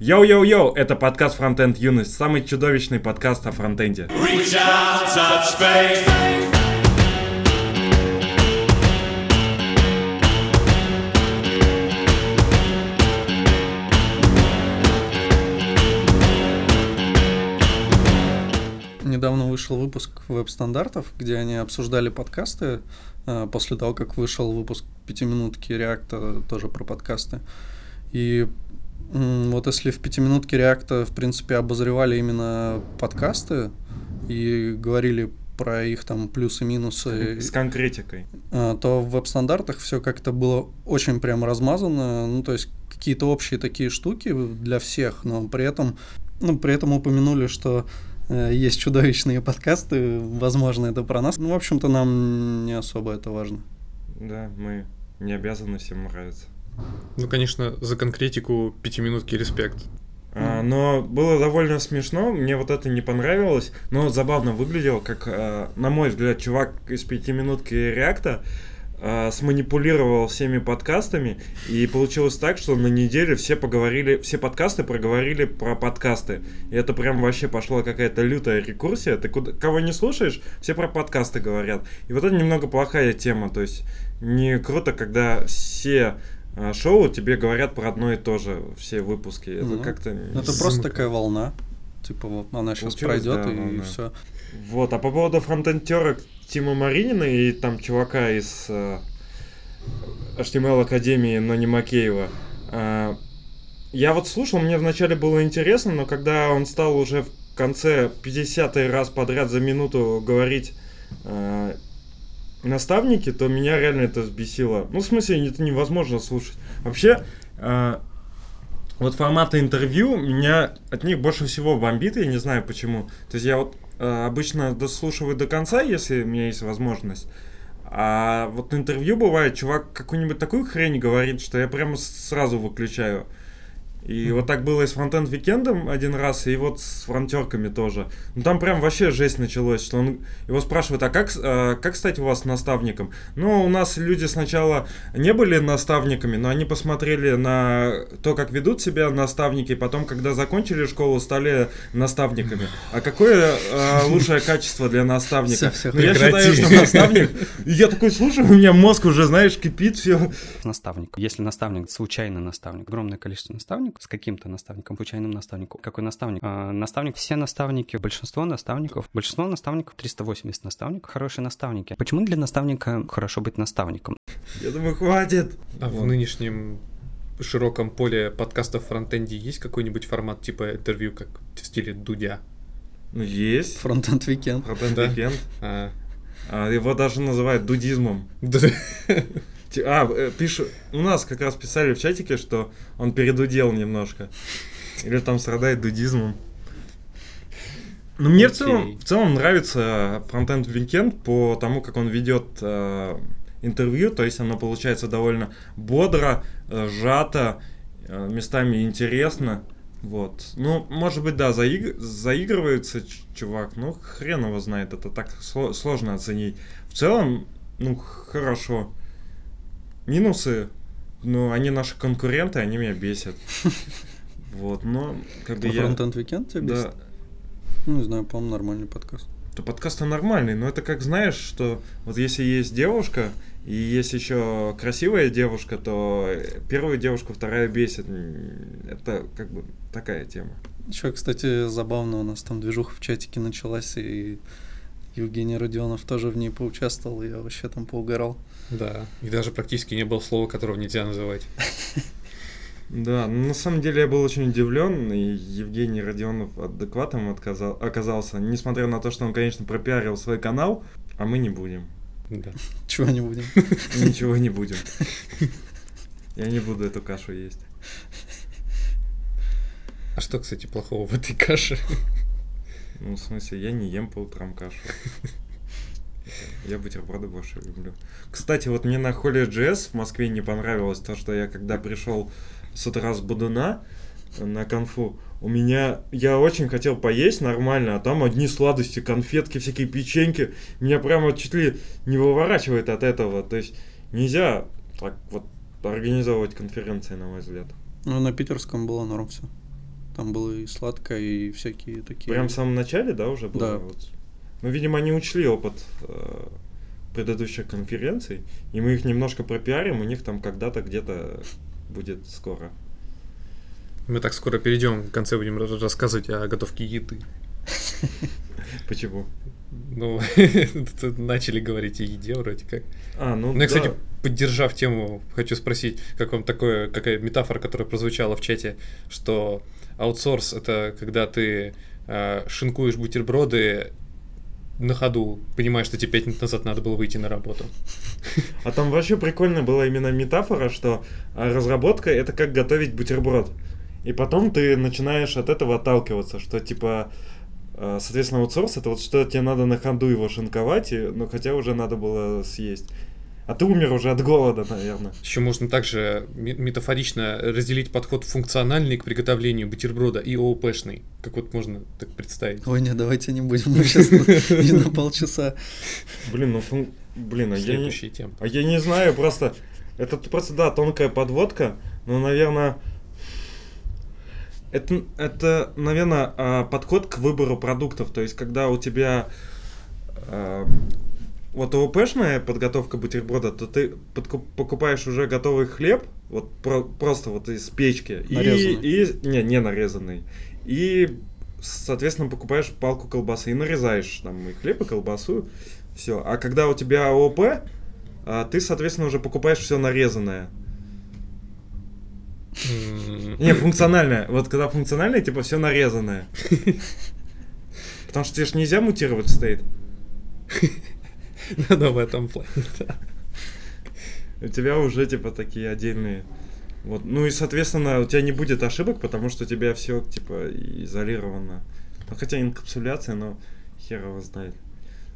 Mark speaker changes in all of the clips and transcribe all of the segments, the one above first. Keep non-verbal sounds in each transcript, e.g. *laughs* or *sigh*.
Speaker 1: Йоу-йоу-йоу, это подкаст Фронтенд Юность, самый чудовищный подкаст о фронтенде.
Speaker 2: Недавно вышел выпуск веб-стандартов, где они обсуждали подкасты, э, после того, как вышел выпуск пятиминутки React а тоже про подкасты. И вот если в пятиминутке реакта, в принципе, обозревали именно подкасты и говорили про их там плюсы-минусы.
Speaker 1: С конкретикой.
Speaker 2: Э, то в веб-стандартах все как-то было очень прям размазано. Ну, то есть какие-то общие такие штуки для всех, но при этом, ну, при этом упомянули, что Э, есть чудовищные подкасты, возможно, это про нас. Ну, в общем-то, нам не особо это важно.
Speaker 1: Да, мы не обязаны всем нравиться.
Speaker 3: Ну, конечно, за конкретику пятиминутки респект.
Speaker 1: А, но было довольно смешно, мне вот это не понравилось, но забавно выглядело, как, а, на мой взгляд, чувак из пятиминутки реакта э, сманипулировал всеми подкастами, и получилось так, что на неделе все поговорили, все подкасты проговорили про подкасты. И это прям вообще пошла какая-то лютая рекурсия. Ты куда, кого не слушаешь, все про подкасты говорят. И вот это немного плохая тема, то есть не круто, когда все шоу тебе говорят про одно и то же, все выпуски. Это ну, как-то...
Speaker 2: Это просто такая волна. Типа, вот она сейчас Получилось, пройдет да, и, волна. все.
Speaker 1: Вот, а по поводу фронтентерок Тима Маринина и там чувака из э, HTML Академии, но не Макеева. Э, я вот слушал, мне вначале было интересно, но когда он стал уже в конце 50 раз подряд за минуту говорить э, наставники, то меня реально это взбесило. Ну, в смысле, это невозможно слушать. Вообще, э, вот форматы интервью меня от них больше всего бомбит, я не знаю почему. То есть я вот Э, обычно дослушиваю до конца, если у меня есть возможность. А вот интервью бывает, чувак какую-нибудь такую хрень говорит, что я прямо сразу выключаю. И вот так было и с фронтенд викендом один раз, и вот с фронтерками тоже. Ну там прям вообще жесть началось, что он его спрашивает, а как, а, как стать у вас наставником? Ну, у нас люди сначала не были наставниками, но они посмотрели на то, как ведут себя наставники, и потом, когда закончили школу, стали наставниками. А какое а, лучшее качество для наставника? Все, все, ну, я считаю, что наставник... Я такой слушаю, у меня мозг уже, знаешь, кипит все.
Speaker 4: Наставник. Если наставник, случайный наставник, огромное количество наставников, с каким-то наставником, случайным наставником. Какой наставник? А, наставник, все наставники, большинство наставников, большинство наставников, 380 наставников, хорошие наставники. Почему для наставника хорошо быть наставником?
Speaker 1: Я думаю, хватит.
Speaker 3: А вот. в нынешнем широком поле подкастов фронтенде есть какой-нибудь формат типа интервью, как в стиле Дудя?
Speaker 1: Ну, есть.
Speaker 2: Фронтенд Weekend.
Speaker 1: Фронтенд Weekend. А. А, его даже называют дудизмом. *laughs* А, э, пишу, у нас как раз писали в чатике, что он передудел немножко. Или там страдает дудизмом. Ну, мне okay. в, целом, в целом нравится фронтенд Weekend по тому, как он ведет э, интервью, то есть оно получается довольно бодро, э, сжато, э, местами интересно. Вот. Ну, может быть, да, заиг... заигрывается чувак, ну, хрен его знает, это так сложно оценить. В целом, ну, хорошо. Минусы, ну, они наши конкуренты, они меня бесят. *laughs* Вот, но как бы
Speaker 2: я... Фронтенд Weekend тебя бесит? Да. Ну, не знаю, по-моему, нормальный подкаст.
Speaker 1: То подкаст нормальный, но это как знаешь, что вот если есть девушка, и есть еще красивая девушка, то первую девушку вторая бесит. Это как бы такая тема.
Speaker 2: Еще, кстати, забавно, у нас там движуха в чатике началась, и Евгений Родионов тоже в ней поучаствовал, я вообще там поугорал.
Speaker 3: Да, и даже практически не было слова, которого нельзя называть. *laughs*
Speaker 1: Да, ну, на самом деле я был очень удивлен, и Евгений Родионов адекватом отказал, оказался, несмотря на то, что он, конечно, пропиарил свой канал, а мы не будем.
Speaker 2: Да. *laughs* Чего не будем?
Speaker 1: Ничего не будем. *laughs* Я не буду эту кашу есть.
Speaker 3: А что, кстати, плохого в этой каше?
Speaker 1: Ну, в смысле, я не ем по утрам кашу. Я бутерброды больше люблю. Кстати, вот мне на холле JS в Москве не понравилось то, что я когда пришел с утра с Будуна на конфу, у меня, я очень хотел поесть нормально, а там одни сладости, конфетки, всякие печеньки. Меня прямо чуть ли не выворачивает от этого. То есть нельзя так вот организовывать конференции, на мой взгляд.
Speaker 2: Ну, на питерском было норм все. Там было и сладкое, и всякие такие...
Speaker 1: Прям в самом начале, да, уже было?
Speaker 2: Да.
Speaker 1: Вот. Ну, видимо, они учли опыт э, предыдущих конференций, и мы их немножко пропиарим, у них там когда-то где-то будет скоро.
Speaker 3: Мы так скоро перейдем, в конце будем ра- рассказывать о готовке еды.
Speaker 1: Почему?
Speaker 3: Ну, *laughs* начали говорить о еде вроде как.
Speaker 1: А, ну,
Speaker 3: Ну, я,
Speaker 1: да.
Speaker 3: кстати, поддержав тему, хочу спросить, как вам такое, какая метафора, которая прозвучала в чате, что аутсорс это когда ты э, шинкуешь бутерброды на ходу, понимаешь, что тебе пять минут назад надо было выйти на работу.
Speaker 1: А там вообще прикольно была именно метафора, что а, разработка это как готовить бутерброд. И потом ты начинаешь от этого отталкиваться, что типа, а, соответственно, аутсорс это вот что тебе надо на ходу его шинковать, и, ну хотя уже надо было съесть. А ты умер уже от голода, наверное.
Speaker 3: Еще можно также ме- метафорично разделить подход функциональный к приготовлению бутерброда и ООПшный. Как вот можно так представить?
Speaker 2: Ой, нет, давайте не будем, мы сейчас *laughs* не на полчаса.
Speaker 1: Блин, ну фун- блин, а я не,
Speaker 3: тема.
Speaker 1: а я не знаю, просто это просто да тонкая подводка, но наверное это, это, наверное, а, подход к выбору продуктов. То есть, когда у тебя а, вот ООПшная подготовка бутерброда, то ты подку- покупаешь уже готовый хлеб, вот про- просто вот из печки. И,
Speaker 2: Нарезанный.
Speaker 1: и не, не нарезанный. И, соответственно, покупаешь палку колбасы и нарезаешь там и хлеб, и колбасу. Все. А когда у тебя ООП, а, ты, соответственно, уже покупаешь все нарезанное. Не, функциональное. Вот когда функциональное, типа все нарезанное. *laughs* Потому что тебе же нельзя мутировать стоит. *laughs* *laughs*
Speaker 3: Да, в этом плане, да.
Speaker 1: У тебя уже типа такие отдельные. Вот. Ну и, соответственно, у тебя не будет ошибок, потому что у тебя все типа изолировано. Ну, хотя инкапсуляция, но хер его знает.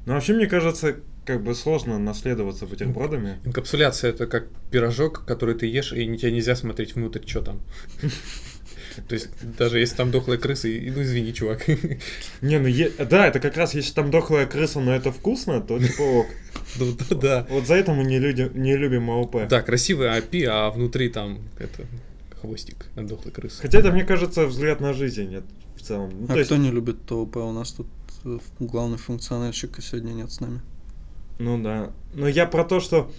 Speaker 1: Ну, вообще, мне кажется, как бы сложно наследоваться бутербродами.
Speaker 3: Инкапсуляция это как пирожок, который ты ешь, и тебе нельзя смотреть внутрь, что там. *laughs* То есть, даже если там дохлая крыса, и- ну извини, чувак. *laughs*
Speaker 1: Не, ну е- да, это как раз, если там дохлая крыса, но это вкусно, то типа ок. *laughs*
Speaker 3: Ну да, да.
Speaker 1: Вот за это мы не, люди, не любим АОП.
Speaker 3: Да, красивый API, а внутри там это хвостик от дохлой крысы.
Speaker 1: Хотя это, мне кажется, взгляд на жизнь нет в целом. Ну,
Speaker 2: А
Speaker 1: то есть-
Speaker 2: кто не любит ТОП? У нас тут э, главный функциональщик сегодня нет с нами.
Speaker 1: Ну да. Но я про то, что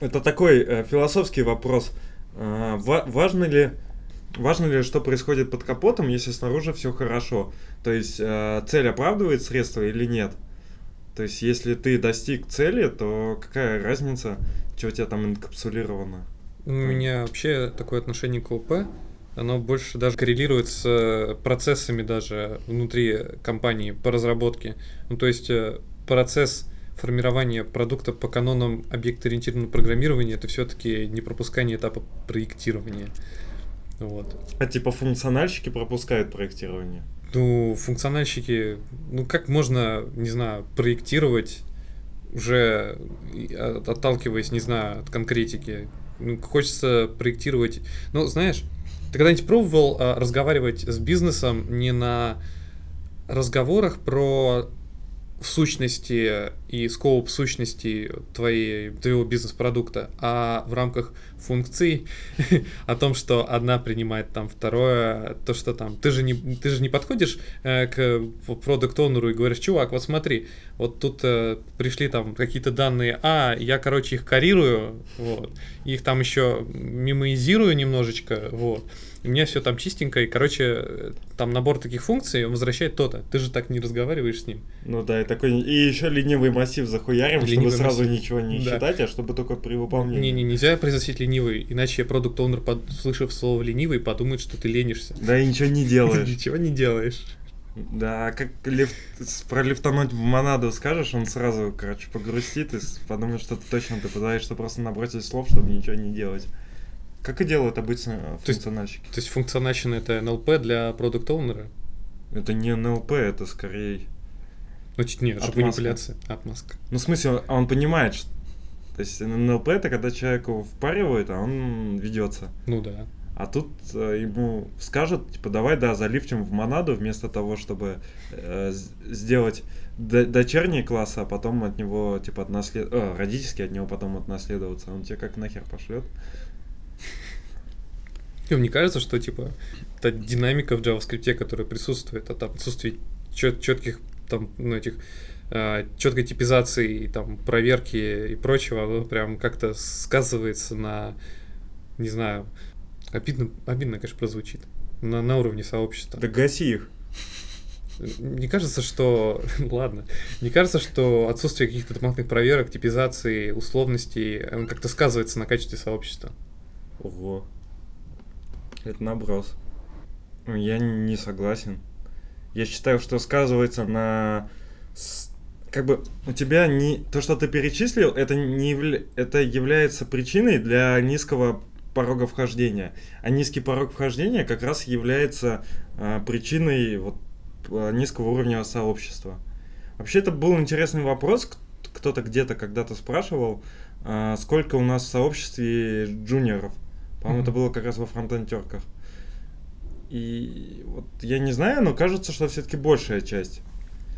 Speaker 1: это такой э, философский вопрос. А, ва- важно ли важно ли, что происходит под капотом, если снаружи все хорошо? То есть э, цель оправдывает средства или нет? То есть если ты достиг цели, то какая разница, что у тебя там инкапсулировано?
Speaker 3: У меня вообще такое отношение к ОП, оно больше даже коррелирует с э, процессами даже внутри компании по разработке. Ну, то есть э, процесс формирования продукта по канонам объект-ориентированного программирования это все-таки не пропускание этапа проектирования. Вот.
Speaker 1: А типа функциональщики пропускают проектирование.
Speaker 3: Ну, функциональщики, ну как можно, не знаю, проектировать уже отталкиваясь, не знаю, от конкретики. Ну, хочется проектировать. Ну, знаешь, ты когда-нибудь пробовал а, разговаривать с бизнесом не на разговорах про в сущности и скоуп сущности твоей, твоего бизнес-продукта, а в рамках функций *laughs* о том, что одна принимает там второе, то, что там, ты же не, ты же не подходишь э, к продукт оунеру и говоришь, чувак, вот смотри, вот тут э, пришли там какие-то данные, а, я, короче, их коррирую, вот, их там еще мемоизирую немножечко, вот, у меня все там чистенько, и, короче, э, там набор таких функций он возвращает то-то, ты же так не разговариваешь с ним.
Speaker 1: Ну да, и такой. И еще ленивый массив захуярим,
Speaker 3: Ленивый
Speaker 1: чтобы сразу
Speaker 3: массив.
Speaker 1: ничего не
Speaker 3: Да.
Speaker 1: считать, а чтобы только при выполнении.
Speaker 3: Не, не, нельзя произносить ленивый, иначе продукт оунер услышав слово ленивый, подумает, что ты ленишься.
Speaker 1: Да и ничего не делаешь. *laughs*
Speaker 3: Ничего не делаешь.
Speaker 1: Да, как лифт, с- пролифтануть в монаду скажешь, он сразу, короче, погрустит и подумает, что ты точно ты пытаешься просто набросить слов, чтобы ничего не делать. Как и делают обычно э,
Speaker 3: То есть-
Speaker 1: функциональщики.
Speaker 3: То есть функциональщина это НЛП для продукт оунера
Speaker 1: Это не НЛП, это скорее...
Speaker 3: Ну, чуть нет, это
Speaker 1: Отмазка.
Speaker 3: манипуляция. Отмазка.
Speaker 1: Ну, в смысле, он, он понимает, что... То есть НЛП это когда человеку впаривают, а он ведется.
Speaker 3: Ну да.
Speaker 1: А тут э, ему скажут, типа, давай, да, залифтим в монаду, вместо того, чтобы э, сделать д- дочерний класс, а потом от него, типа, отнаслед... э, родительский от него потом отнаследоваться. Он тебе как нахер пошлет.
Speaker 3: И мне кажется, что типа та динамика в JavaScript, которая присутствует, от отсутствие чет- четких там, ну, этих четкой типизации, и, там, проверки и прочего, оно прям как-то сказывается на, не знаю, обидно, обидно, конечно, прозвучит, на, на уровне сообщества.
Speaker 1: Да гаси их.
Speaker 3: Мне кажется, что... *laughs* Ладно. Мне кажется, что отсутствие каких-то дополнительных проверок, типизации, условностей, оно как-то сказывается на качестве сообщества.
Speaker 1: Ого. Это наброс. Ну, Я не согласен. Я считаю, что сказывается на... Как бы у тебя не... То, что ты перечислил, это, не явля- это является причиной для низкого порога вхождения. А низкий порог вхождения как раз является а, причиной вот, а, низкого уровня сообщества. Вообще, это был интересный вопрос. Кто-то где-то когда-то спрашивал, а, сколько у нас в сообществе джуниоров. По-моему, это
Speaker 3: Мгм.
Speaker 1: было как раз во фронтентерках. И вот я не знаю, но кажется, что все-таки большая часть.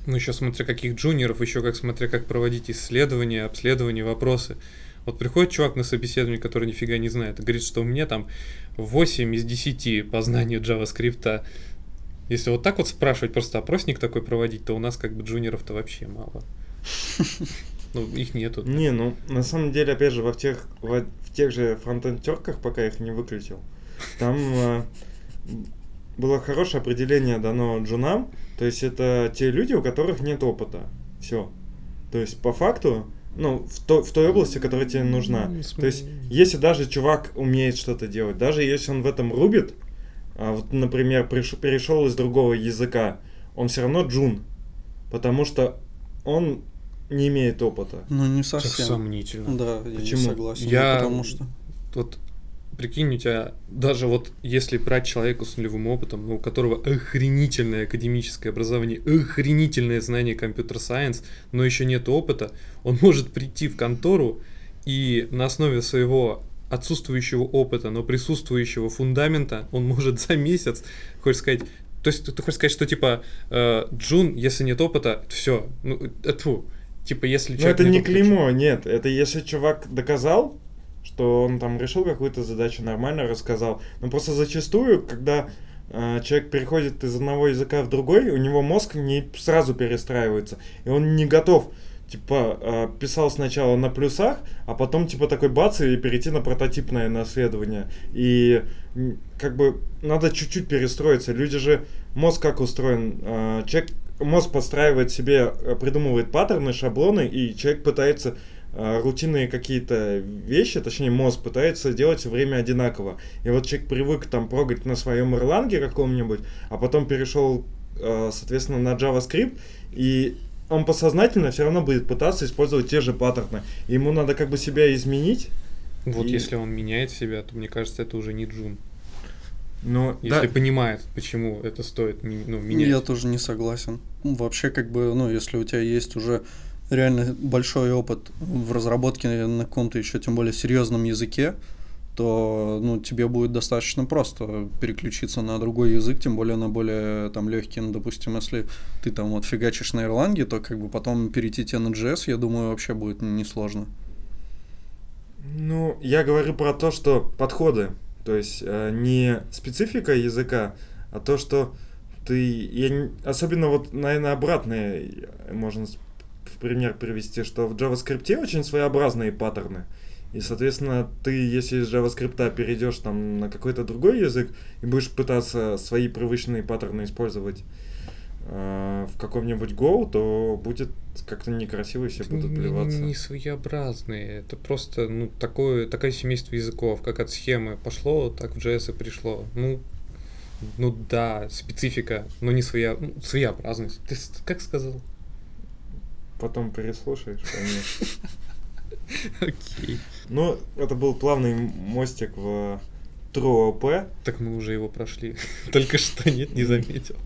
Speaker 3: Ну, еще смотря каких джуниоров, еще как смотря как проводить исследования, обследования, вопросы. Вот приходит чувак на собеседование, который нифига не знает, и говорит, что у меня там 8 из 10 по знанию JavaScript. Если вот так вот спрашивать, просто опросник такой проводить, то у нас как бы джуниоров-то вообще мало. *laughs* Ну, их нету.
Speaker 1: Не, ну на самом деле, опять же, во тех, во- в тех же фронтентерках, пока я их не выключил, там э, было хорошее определение дано джунам. То есть это те люди, у которых нет опыта. Все. То есть по факту, ну, в, то- в той области, которая тебе нужна.
Speaker 3: Ну,
Speaker 1: То есть, если даже чувак умеет что-то делать, даже если он в этом рубит, а вот, например, приш- перешел из другого языка, он все равно джун, потому что он не имеет опыта.
Speaker 2: Ну, не
Speaker 3: Так
Speaker 2: совсем.
Speaker 3: сомнительно.
Speaker 2: Да, я не
Speaker 1: Почему?
Speaker 2: согласен.
Speaker 3: Я-
Speaker 2: Потому что...
Speaker 3: Вот прикинь, у тебя даже вот если брать человека с нулевым опытом, ну, у которого охренительное академическое образование, охренительное знание компьютер-сайенс, но еще нет опыта, он может прийти в контору и на основе своего отсутствующего опыта, но присутствующего фундамента, он может за месяц, хочешь сказать, то есть ты хочешь сказать, что типа э, Джун, если нет опыта, все, ну, э, тьфу, типа если
Speaker 1: Но
Speaker 3: человек
Speaker 1: это не клеймо, нет. Это если чувак доказал, что он там решил какую-то задачу нормально, рассказал. Но просто зачастую, когда э, человек переходит из одного языка в другой, у него мозг не сразу перестраивается. И он не готов. Типа, э, писал сначала на плюсах, а потом, типа, такой бац, и перейти на прототипное наследование. И, как бы, надо чуть-чуть перестроиться. Люди же, мозг как устроен? Э, человек, мозг подстраивает себе, придумывает паттерны, шаблоны, и человек пытается рутинные какие-то вещи, точнее мозг пытается делать все время одинаково. И вот человек привык там прогать на своем Erlang каком-нибудь, а потом перешел, э, соответственно, на JavaScript, и он подсознательно все равно будет пытаться использовать те же паттерны. Ему надо как бы себя изменить.
Speaker 3: Вот
Speaker 1: И-
Speaker 3: если он меняет себя, то мне кажется, это уже не Джун.
Speaker 1: Но
Speaker 3: Если
Speaker 1: да,
Speaker 3: понимает, почему это стоит ну, менять.
Speaker 2: Я тоже не согласен. Ну, Вообще, как бы, ну, если у тебя есть уже реально большой опыт в разработке на каком-то еще, тем более, серьезном языке, то, ну, тебе будет достаточно просто переключиться на другой язык, тем более на более там легкий. Ну, допустим, если ты там вот фигачишь на Ирландии, то как бы потом перейти тебе на JS, я думаю, вообще будет несложно.
Speaker 1: Ну, я говорю про то, что подходы. То есть э, не специфика языка, а то, что ты... Я особенно вот, наверное, обратное можно в пример привести, что в JavaScript очень своеобразные паттерны. И, соответственно, ты, если из JavaScript перейдешь там на какой-то другой язык и будешь пытаться свои привычные паттерны использовать э, в каком-нибудь Go, то будет как-то некрасиво, и все
Speaker 3: Это
Speaker 1: будут
Speaker 3: не-
Speaker 1: плеваться.
Speaker 3: Не своеобразные. Это просто ну, такое, такое семейство языков, как от схемы пошло, так в JS и пришло. Ну, ну да, специфика, но не своя, ну, своеобразность. Ты как сказал?
Speaker 1: Потом переслушаешь, поймешь. *laughs*
Speaker 3: Окей.
Speaker 1: Ну, это был плавный мостик в True OP,
Speaker 3: Так мы уже его прошли. *laughs* Только что нет, не заметил.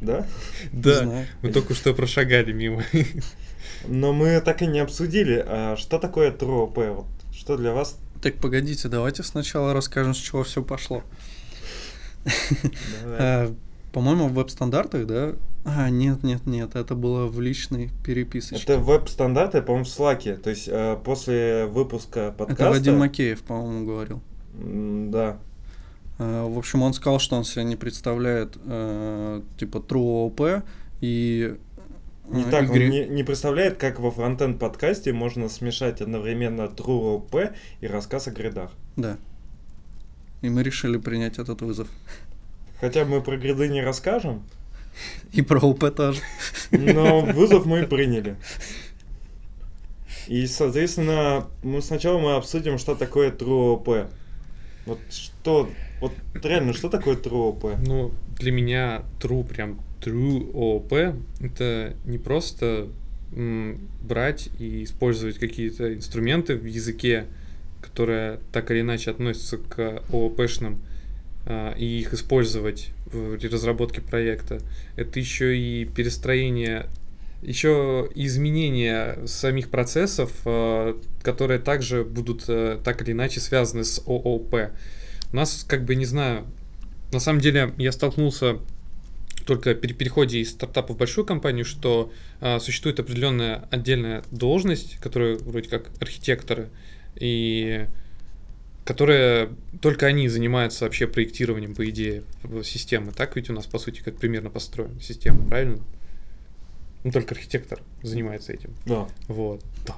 Speaker 1: да?
Speaker 3: Да, мы только что прошагали мимо. *laughs*
Speaker 1: Но мы так и не обсудили, а что такое True OP? Вот что для вас?
Speaker 2: Так, погодите, давайте сначала расскажем, с чего все пошло. По-моему, в веб-стандартах, да? А, нет, нет, нет, это было в личной переписочке.
Speaker 1: Это веб-стандарты, по-моему, в Slack. То есть э, после выпуска подкаста...
Speaker 2: Это Вадим Макеев, по-моему, говорил.
Speaker 1: М, Да.
Speaker 2: Э, в общем, он сказал, что он себя не представляет э, типа True OP и
Speaker 1: не
Speaker 2: э,
Speaker 1: так,
Speaker 2: игре-
Speaker 1: он не, не представляет, как во фронтенд подкасте можно смешать одновременно True OP и рассказ о гридах.
Speaker 2: Да. И мы решили принять этот вызов.
Speaker 1: Хотя мы про гриды не расскажем,
Speaker 2: И про ОП тоже.
Speaker 1: но вызов мы приняли. И, соответственно, мы сначала мы обсудим, что такое True OP. Вот что, вот реально, что такое True OP?
Speaker 3: Ну, для меня true, прям true OOP, это не просто м, брать и использовать какие-то инструменты в языке, которые так или иначе относятся к ООПшным, а, и их использовать в разработке проекта. Это еще и перестроение, еще изменение самих процессов, а, которые также будут а, так или иначе связаны с ООП. У нас, как бы, не знаю, на самом деле я столкнулся только при переходе из стартапа в большую компанию, что существует определенная отдельная должность, которая вроде как архитекторы, и которые только они занимаются вообще проектированием, по идее, системы. Так ведь у нас, по сути, как примерно построена система, правильно? Ну, только архитектор занимается этим.
Speaker 1: Да.
Speaker 3: Вот. Да.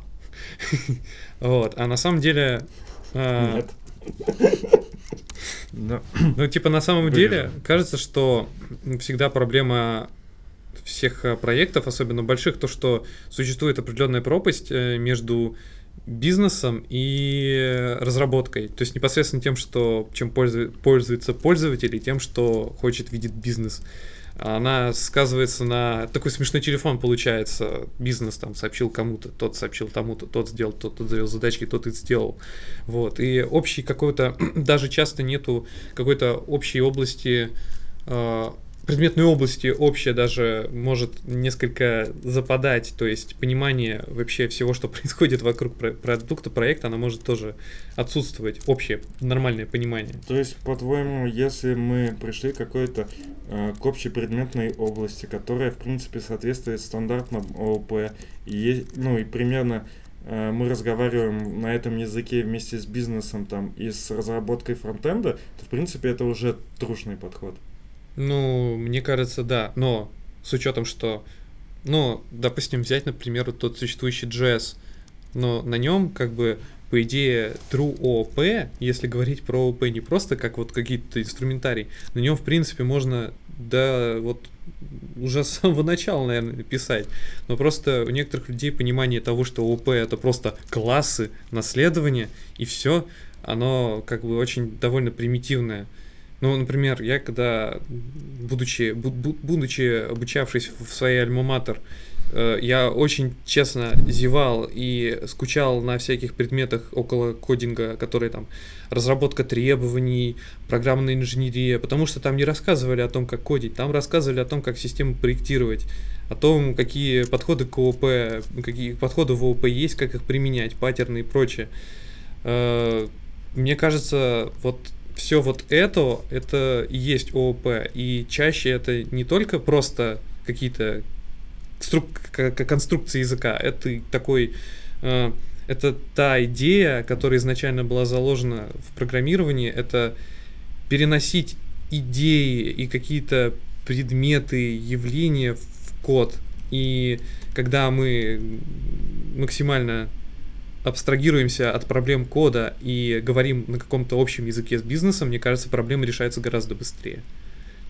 Speaker 3: *laughs* Вот. А на самом деле... а,
Speaker 1: Нет. *laughs*
Speaker 3: Ну, типа, на самом деле, кажется, что всегда проблема всех э, проектов, особенно больших, то, что существует определенная пропасть э, между бизнесом и разработкой. То есть непосредственно тем, что чем пользу- пользуется пользователь, и тем, что хочет видеть бизнес. Она сказывается на такой смешной телефон получается. Бизнес там сообщил кому-то, тот сообщил тому-то, тот сделал, тот, тот завел задачки, тот и сделал. Вот. И общий какой-то, *clears throat* даже часто нету какой-то общей области, э, предметной области общая даже может несколько западать, то есть понимание вообще всего, что *laughs* происходит вокруг про- продукта, проекта, она может тоже отсутствовать, общее, нормальное понимание.
Speaker 1: То есть, по-твоему, если мы пришли к какой-то э, к общепредметной области, которая, в принципе, соответствует стандартам ООП, и, ну и примерно э, мы разговариваем на этом языке вместе с бизнесом там и с разработкой фронтенда, то, в принципе, это уже трушный подход.
Speaker 3: Ну, мне кажется, да, но с учетом, что, ну, допустим, взять, например, тот существующий JS, но на нем как бы по идее True OOP, если говорить про OOP не просто как вот какие-то инструментарий, на нем в принципе можно да вот уже с самого начала, наверное, писать. Но просто у некоторых людей понимание того, что ООП это просто классы, наследование и все, оно как бы очень довольно примитивное. Ну, например, я когда, будучи, бу- бу- будучи обучавшись в своей альма-матер, э, я очень честно зевал и скучал на всяких предметах около кодинга, которые там разработка требований, программная инженерия, потому что там не рассказывали о том, как кодить, там рассказывали о том, как систему проектировать, о том, какие подходы к ООП, какие подходы в ООП есть, как их применять, паттерны и прочее. Э, Мне кажется, вот все вот это, это и есть ООП. И чаще это не только просто какие-то конструкции языка, это такой э, это та идея, которая изначально была заложена в программировании, это переносить идеи и какие-то предметы, явления в код. И когда мы максимально абстрагируемся от проблем кода и говорим на каком-то общем языке с бизнесом, мне кажется, проблемы решаются гораздо быстрее.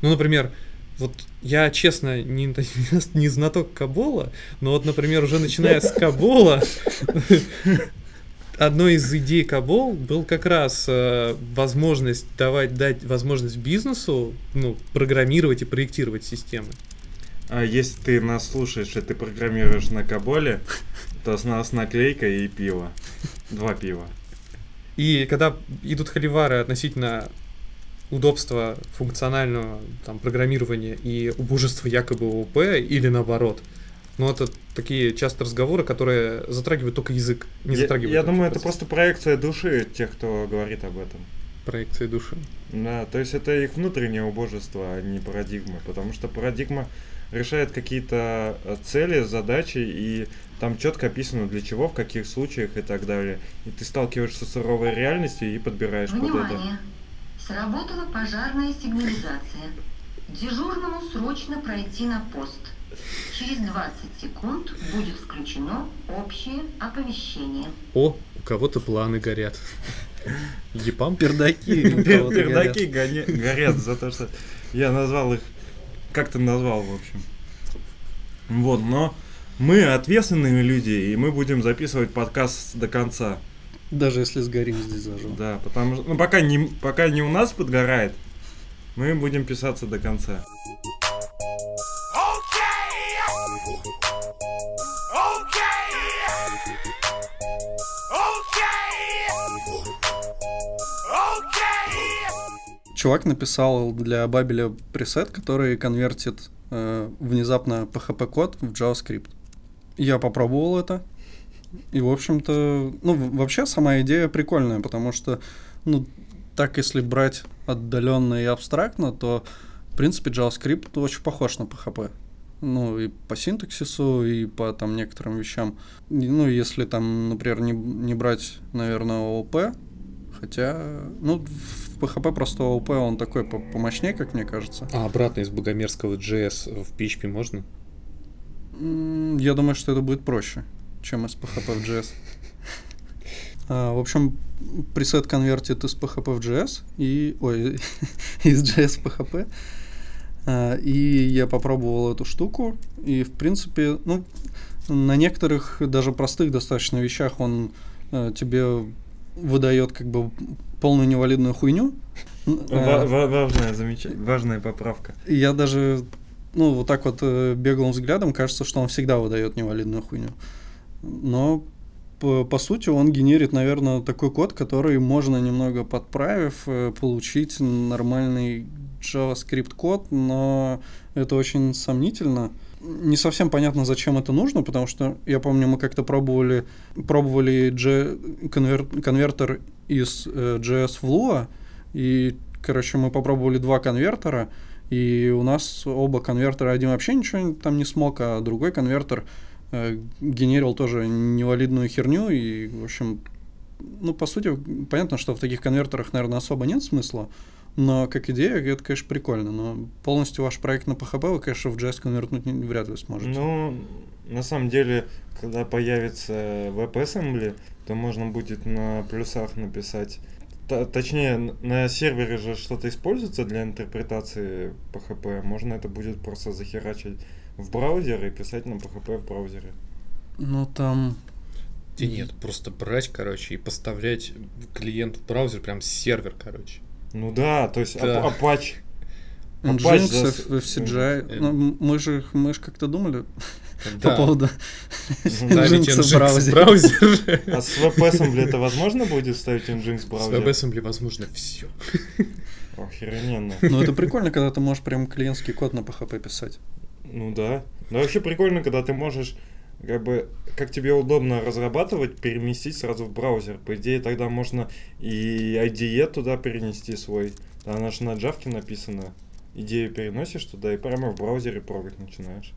Speaker 3: Ну, например, вот я, честно, не, *laughs* не знаток Кабола, но вот, например, уже начиная с Кабола, *laughs* одной из идей Кабол был как раз э, возможность давать, дать возможность бизнесу ну, программировать и проектировать системы.
Speaker 1: А если ты нас слушаешь и ты программируешь на Каболе, то с наклейка и пиво. Два пива.
Speaker 3: И когда идут холивары относительно удобства функционального там, программирования и убожества якобы ООП или наоборот, ну это такие часто разговоры, которые затрагивают только язык, не
Speaker 1: Я,
Speaker 3: затрагивают.
Speaker 1: я думаю, это
Speaker 3: процесс
Speaker 1: просто проекция души тех, кто говорит об этом.
Speaker 3: проекции души.
Speaker 1: Да, то есть это их внутреннее убожество, а не парадигма. Потому что парадигма решает какие-то э, цели, задачи, и там четко описано для чего, в каких случаях и так далее. И ты сталкиваешься с суровой реальностью и подбираешь под это.
Speaker 5: Внимание! Сработала пожарная сигнализация. Дежурному срочно пройти на пост. Через 20 секунд будет включено общее оповещение.
Speaker 3: О, у кого-то планы горят. *laughs* Епам?
Speaker 2: Пердаки.
Speaker 1: Пердаки горят за то, что я назвал их... Как ты назвал, в общем. Вот, но мы ответственные люди, и мы будем записывать подкаст до конца.
Speaker 2: Даже если сгорим здесь зажжем.
Speaker 1: Да, потому что... Ну, пока не, пока не у нас подгорает, мы будем писаться до конца.
Speaker 2: Чувак написал для Бабеля пресет, который конвертит э, внезапно PHP-код в JavaScript. Я попробовал это. И, в общем-то, ну, вообще сама идея прикольная, потому что, ну, так если брать отдаленно и абстрактно, то, в принципе, JavaScript очень похож на PHP. Ну, и по синтаксису, и по там некоторым вещам. Ну, если там, например, не, не брать, наверное, ООП, хотя, ну, в PHP просто ООП, он такой по- помощнее, как мне кажется.
Speaker 3: А обратно из богомерзкого JS в PHP можно?
Speaker 2: Я думаю, что это будет проще, чем из PHP в JS. *laughs* А, в общем, пресет конвертит из PHP в JS и... Ой, *laughs* из JS в PHP. А, и я попробовал эту штуку, и, в принципе, ну, на некоторых, даже простых достаточно вещах он э, тебе выдает как бы полную невалидную хуйню. А,
Speaker 1: ва- важная, замеч... важная поправка.
Speaker 2: Я даже, ну, вот так вот э, беглым взглядом кажется, что он всегда выдает невалидную хуйню. Но по, по сути он генерит, наверное, такой код, который можно немного подправив, э, получить нормальный JavaScript код, но это очень сомнительно. Не совсем понятно, зачем это нужно, потому что я помню, мы как-то пробовали, пробовали J, конвер- конвертер из э, JS в Lua, и, короче, мы попробовали два конвертера, и у нас оба конвертера, один вообще ничего там не смог, а другой конвертер э, генерил тоже невалидную херню, и, в общем, ну, по сути, понятно, что в таких конвертерах, наверное, особо нет смысла, но как идея, это, конечно, прикольно, но полностью ваш проект на PHP вы, конечно, в JS конвертнуть не- вряд ли сможете.
Speaker 1: Ну, на самом деле, когда появится WebAssembly, то можно будет на плюсах написать. Т- точнее, на сервере же что-то используется для интерпретации PHP. Можно это будет просто захерачить в браузер и писать на PHP в браузере.
Speaker 2: Ну, там...
Speaker 3: Да нет, просто брать, короче, и поставлять клиент в браузер, прям сервер, короче.
Speaker 1: Ну да, то есть
Speaker 3: Да.
Speaker 1: ап- Apache.
Speaker 2: Nginx,
Speaker 1: за-
Speaker 2: FCGI.
Speaker 3: Э,
Speaker 2: Ну, м- мы же, мы же как-то думали
Speaker 3: Да.
Speaker 2: по поводу Nginx в
Speaker 3: Nginx в
Speaker 2: браузере.
Speaker 3: браузер.
Speaker 1: А с WebAssembly это возможно будет ставить Nginx в
Speaker 3: С
Speaker 1: браузер?
Speaker 3: WebAssembly возможно все.
Speaker 1: Охрененно.
Speaker 2: Ну, это прикольно, когда ты можешь прям клиентский код на PHP писать.
Speaker 1: Ну да. Но вообще прикольно, когда ты можешь, как бы, как тебе удобно разрабатывать, переместить сразу в браузер. По идее, тогда можно и IDE туда перенести свой. Она же на Java написана. Идею переносишь туда и прямо в браузере прогать начинаешь.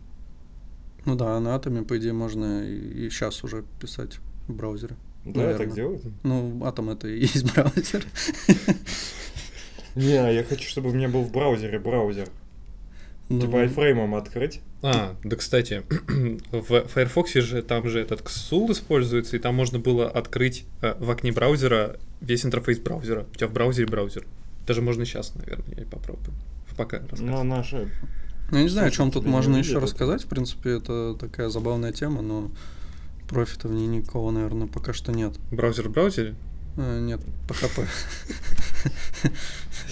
Speaker 2: Ну да, на атоме, по идее, можно и сейчас уже писать в браузере.
Speaker 1: Да,
Speaker 2: Наверно.
Speaker 1: так делают?
Speaker 2: Ну, атом это и есть *laughs* браузер.
Speaker 1: Не, а я хочу, чтобы у меня был в браузере браузер.
Speaker 2: Ну,
Speaker 1: Типа айфреймом открыть.
Speaker 3: А, да, кстати, *clears throat* в Firefox же там же этот XSUL используется, и там можно было открыть э, в окне браузера весь интерфейс браузера. У тебя в браузере браузер. Даже можно сейчас, наверное, я попробую. Пока рассказывай.
Speaker 1: наша...
Speaker 2: Ну, Я не знаю, о чем тут можно
Speaker 1: увидят
Speaker 2: еще
Speaker 1: это.
Speaker 2: рассказать. В принципе, это такая забавная тема, но профита в ней никого, наверное, пока что нет.
Speaker 3: Браузер в браузере?
Speaker 2: Э, Нет, PHP.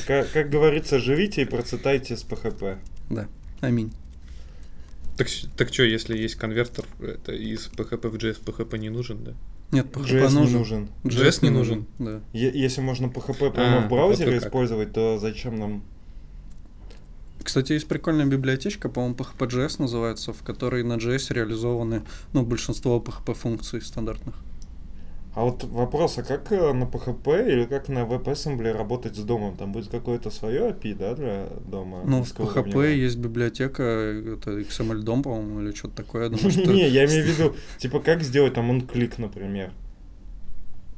Speaker 1: Как, как говорится, живите и процветайте с PHP.
Speaker 2: Да, аминь.
Speaker 3: Так, так что, если есть конвертер, это из PHP в JS PHP не нужен, да?
Speaker 2: Нет, PHP
Speaker 1: JS не
Speaker 2: нужен.
Speaker 1: нужен.
Speaker 3: JS не нужен?
Speaker 2: Да.
Speaker 1: Е- Если можно PHP прямо
Speaker 3: А,
Speaker 1: в браузере
Speaker 3: вот
Speaker 1: использовать, то зачем нам...
Speaker 2: Кстати, есть прикольная библиотечка, по-моему, PHP.js называется, в которой на JS реализованы ну, большинство PHP-функций стандартных.
Speaker 1: А вот вопрос, а как э, на PHP или как на WebAssembly работать с домом? Там будет какое-то свое API, да, для дома?
Speaker 2: Ну, в PHP
Speaker 1: низкоуровневого?
Speaker 2: есть библиотека, это XML-дом, по-моему, или что-то такое. *laughs*
Speaker 1: Не, я имею в *laughs* виду, типа, как сделать там он клик, например.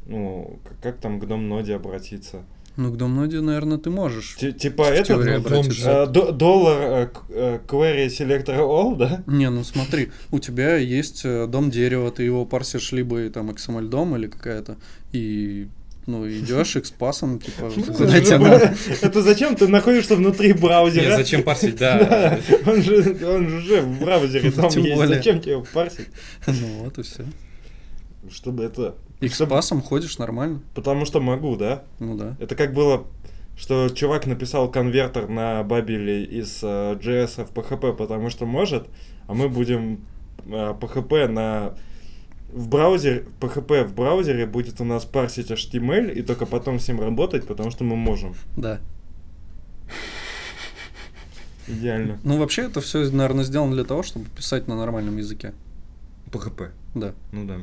Speaker 1: Ну, как там к дом ноде обратиться?
Speaker 2: Ну, к Домноде, наверное, ты можешь.
Speaker 1: Ти- Типа
Speaker 2: обратиться.
Speaker 1: э, доллар э, к- э, query selector all, да?
Speaker 2: Не, ну смотри, у тебя есть дом дерева, ты его парсишь либо там XML дом или какая-то, и ну идешь экспасом, типа, куда
Speaker 1: Это
Speaker 2: тебе надо. *laughs*
Speaker 1: Это зачем ты находишься внутри браузера?
Speaker 3: Нет, зачем парсить, *laughs* да.
Speaker 1: Он же, он же уже в браузере *laughs* там
Speaker 2: Тем
Speaker 1: есть. Зачем тебе парсить?
Speaker 2: Ну вот и все.
Speaker 1: Чтобы это... чтобы-
Speaker 2: Экспасом ходишь нормально.
Speaker 1: Потому что могу, да?
Speaker 2: Ну да.
Speaker 1: Это как было, что чувак написал конвертер на Бабеле из э, JS в PHP, потому что может, а мы будем э, PHP на в браузере, PHP в браузере будет у нас парсить HTML и только потом с ним работать, потому что мы можем.
Speaker 2: Да.
Speaker 1: Идеально.
Speaker 2: Ну вообще это все, наверное, сделано для того, чтобы писать на нормальном языке.
Speaker 1: PHP.
Speaker 2: Да.
Speaker 1: Ну да.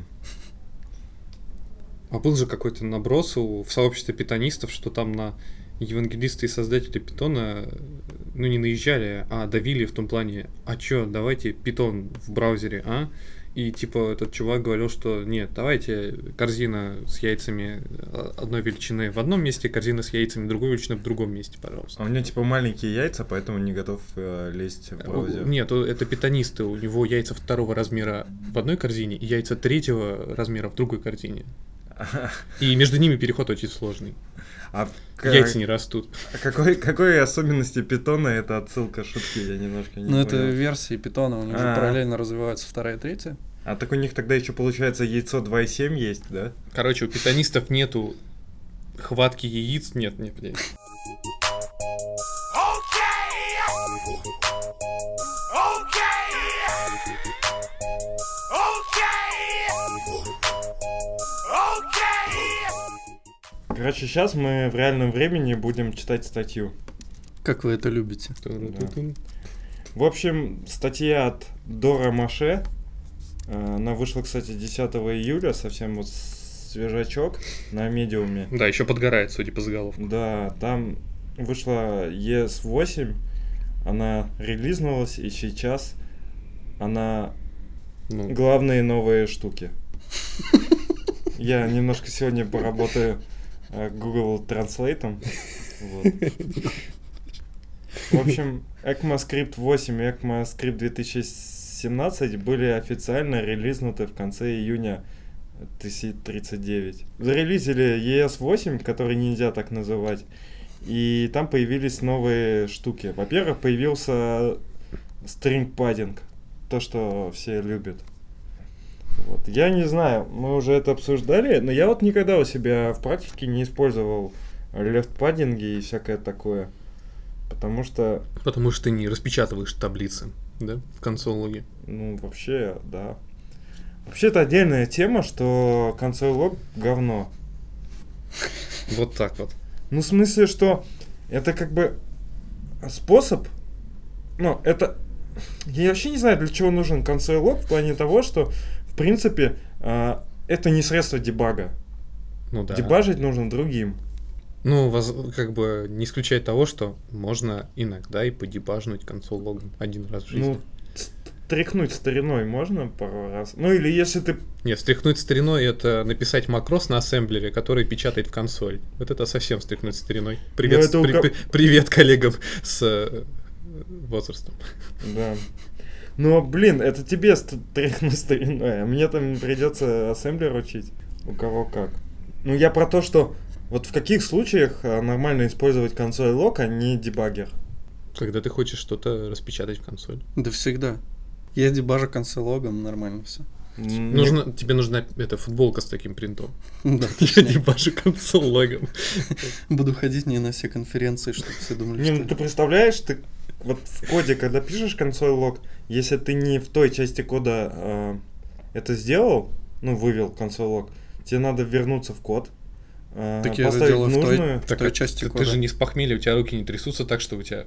Speaker 3: А был же какой-то наброс у- в сообществе питонистов, что там на евангелисты и создатели питона, э, ну не наезжали, а давили в том плане, а чё, давайте питон в браузере, а? И типа этот чувак говорил, что нет, давайте корзина с яйцами э, одной величины в одном месте, корзина с яйцами другой величины в другом месте, пожалуйста.
Speaker 1: А у него типа маленькие яйца, поэтому не готов э, лезть в браузер.
Speaker 3: Нет, это питонисты, у него яйца второго размера в одной корзине и яйца третьего размера в другой корзине. *laughs* И между ними переход очень сложный.
Speaker 1: А к-
Speaker 3: Яйца не растут.
Speaker 1: а какой, какой особенности питона это отсылка шутки? Я немножко не
Speaker 2: Ну это версии питона, у них же
Speaker 1: А.
Speaker 2: параллельно развиваются вторая и третья.
Speaker 1: А так у них тогда еще получается яйцо 2,7 есть, да?
Speaker 3: Короче, у питонистов нету хватки яиц. Нет, нет, блядь.
Speaker 1: Короче, сейчас мы в реальном времени будем читать статью.
Speaker 2: Как вы это любите?
Speaker 3: Ту-ру-ту-тун.
Speaker 1: В общем, статья от Дора Маше. Э, Она вышла, кстати, 10 июля, совсем вот свежачок на медиуме.
Speaker 3: Да, еще подгорает, судя по заголовку.
Speaker 1: Да, там вышла ES8, она релизнулась, и сейчас она
Speaker 3: Ну,
Speaker 1: главные новые штуки. Я немножко сегодня поработаю Google Translate. В общем, ECMAScript 8 и ECMAScript 2017 были официально релизнуты в конце июня 1039. Зарелизили ES8, который нельзя так называть, и там появились новые штуки. Во-первых, появился string padding, то, что все любят. Вот. Я не знаю, мы уже это обсуждали, но я вот никогда у себя в практике не использовал padding и всякое такое. Потому что,
Speaker 3: потому что ты не распечатываешь таблицы, да, в консологе.
Speaker 1: ну, вообще, да. Вообще, это отдельная тема, что консоль лог говно. *laughs*
Speaker 3: Вот так вот.
Speaker 1: Ну, в смысле, что это как бы способ, ну, это... Я вообще не знаю, для чего нужен консоль лог в плане того, что, принципе, а, это не средство дебага.
Speaker 3: Ну да.
Speaker 1: Дебажить нужно другим.
Speaker 3: Ну, воз- как бы не исключает того, что можно иногда и подебажнуть консоль логом один раз в жизни.
Speaker 1: Ну, т- тряхнуть стариной можно пару раз. Ну, или если ты...
Speaker 3: Нет, встряхнуть стариной это написать макрос на ассемблере, который печатает в консоль. Вот это совсем встряхнуть стариной. Привет,
Speaker 1: Ну, это у
Speaker 3: при- привет коллегам с э, возрастом.
Speaker 1: Да. Но, блин, это тебе ст- тряхнуть стариной, а мне там придется ассемблер учить. У кого как. Ну, я про то, что вот в каких случаях а, нормально использовать консоль лог, а не дебаггер.
Speaker 3: Когда ты хочешь что-то распечатать в консоль.
Speaker 2: Да всегда. Я дебажу консологом, нормально все.
Speaker 3: Нужно, тебе нужна эта футболка с таким принтом. *laughs*
Speaker 2: Да,
Speaker 3: Я дебажу консоль логом.
Speaker 2: Буду ходить не на все конференции, чтобы все думали,
Speaker 1: Не, ну
Speaker 2: что...
Speaker 1: ты представляешь, ты вот в коде, когда пишешь консоль лог, если ты не в той части кода э, это сделал, ну, вывел консоль лог, тебе надо вернуться в код, э,
Speaker 2: Так я это делаю в той-
Speaker 1: нужную.
Speaker 2: В той части
Speaker 3: ты, ты
Speaker 2: кода.
Speaker 3: же не с похмелья, у тебя руки не трясутся так, что у тебя...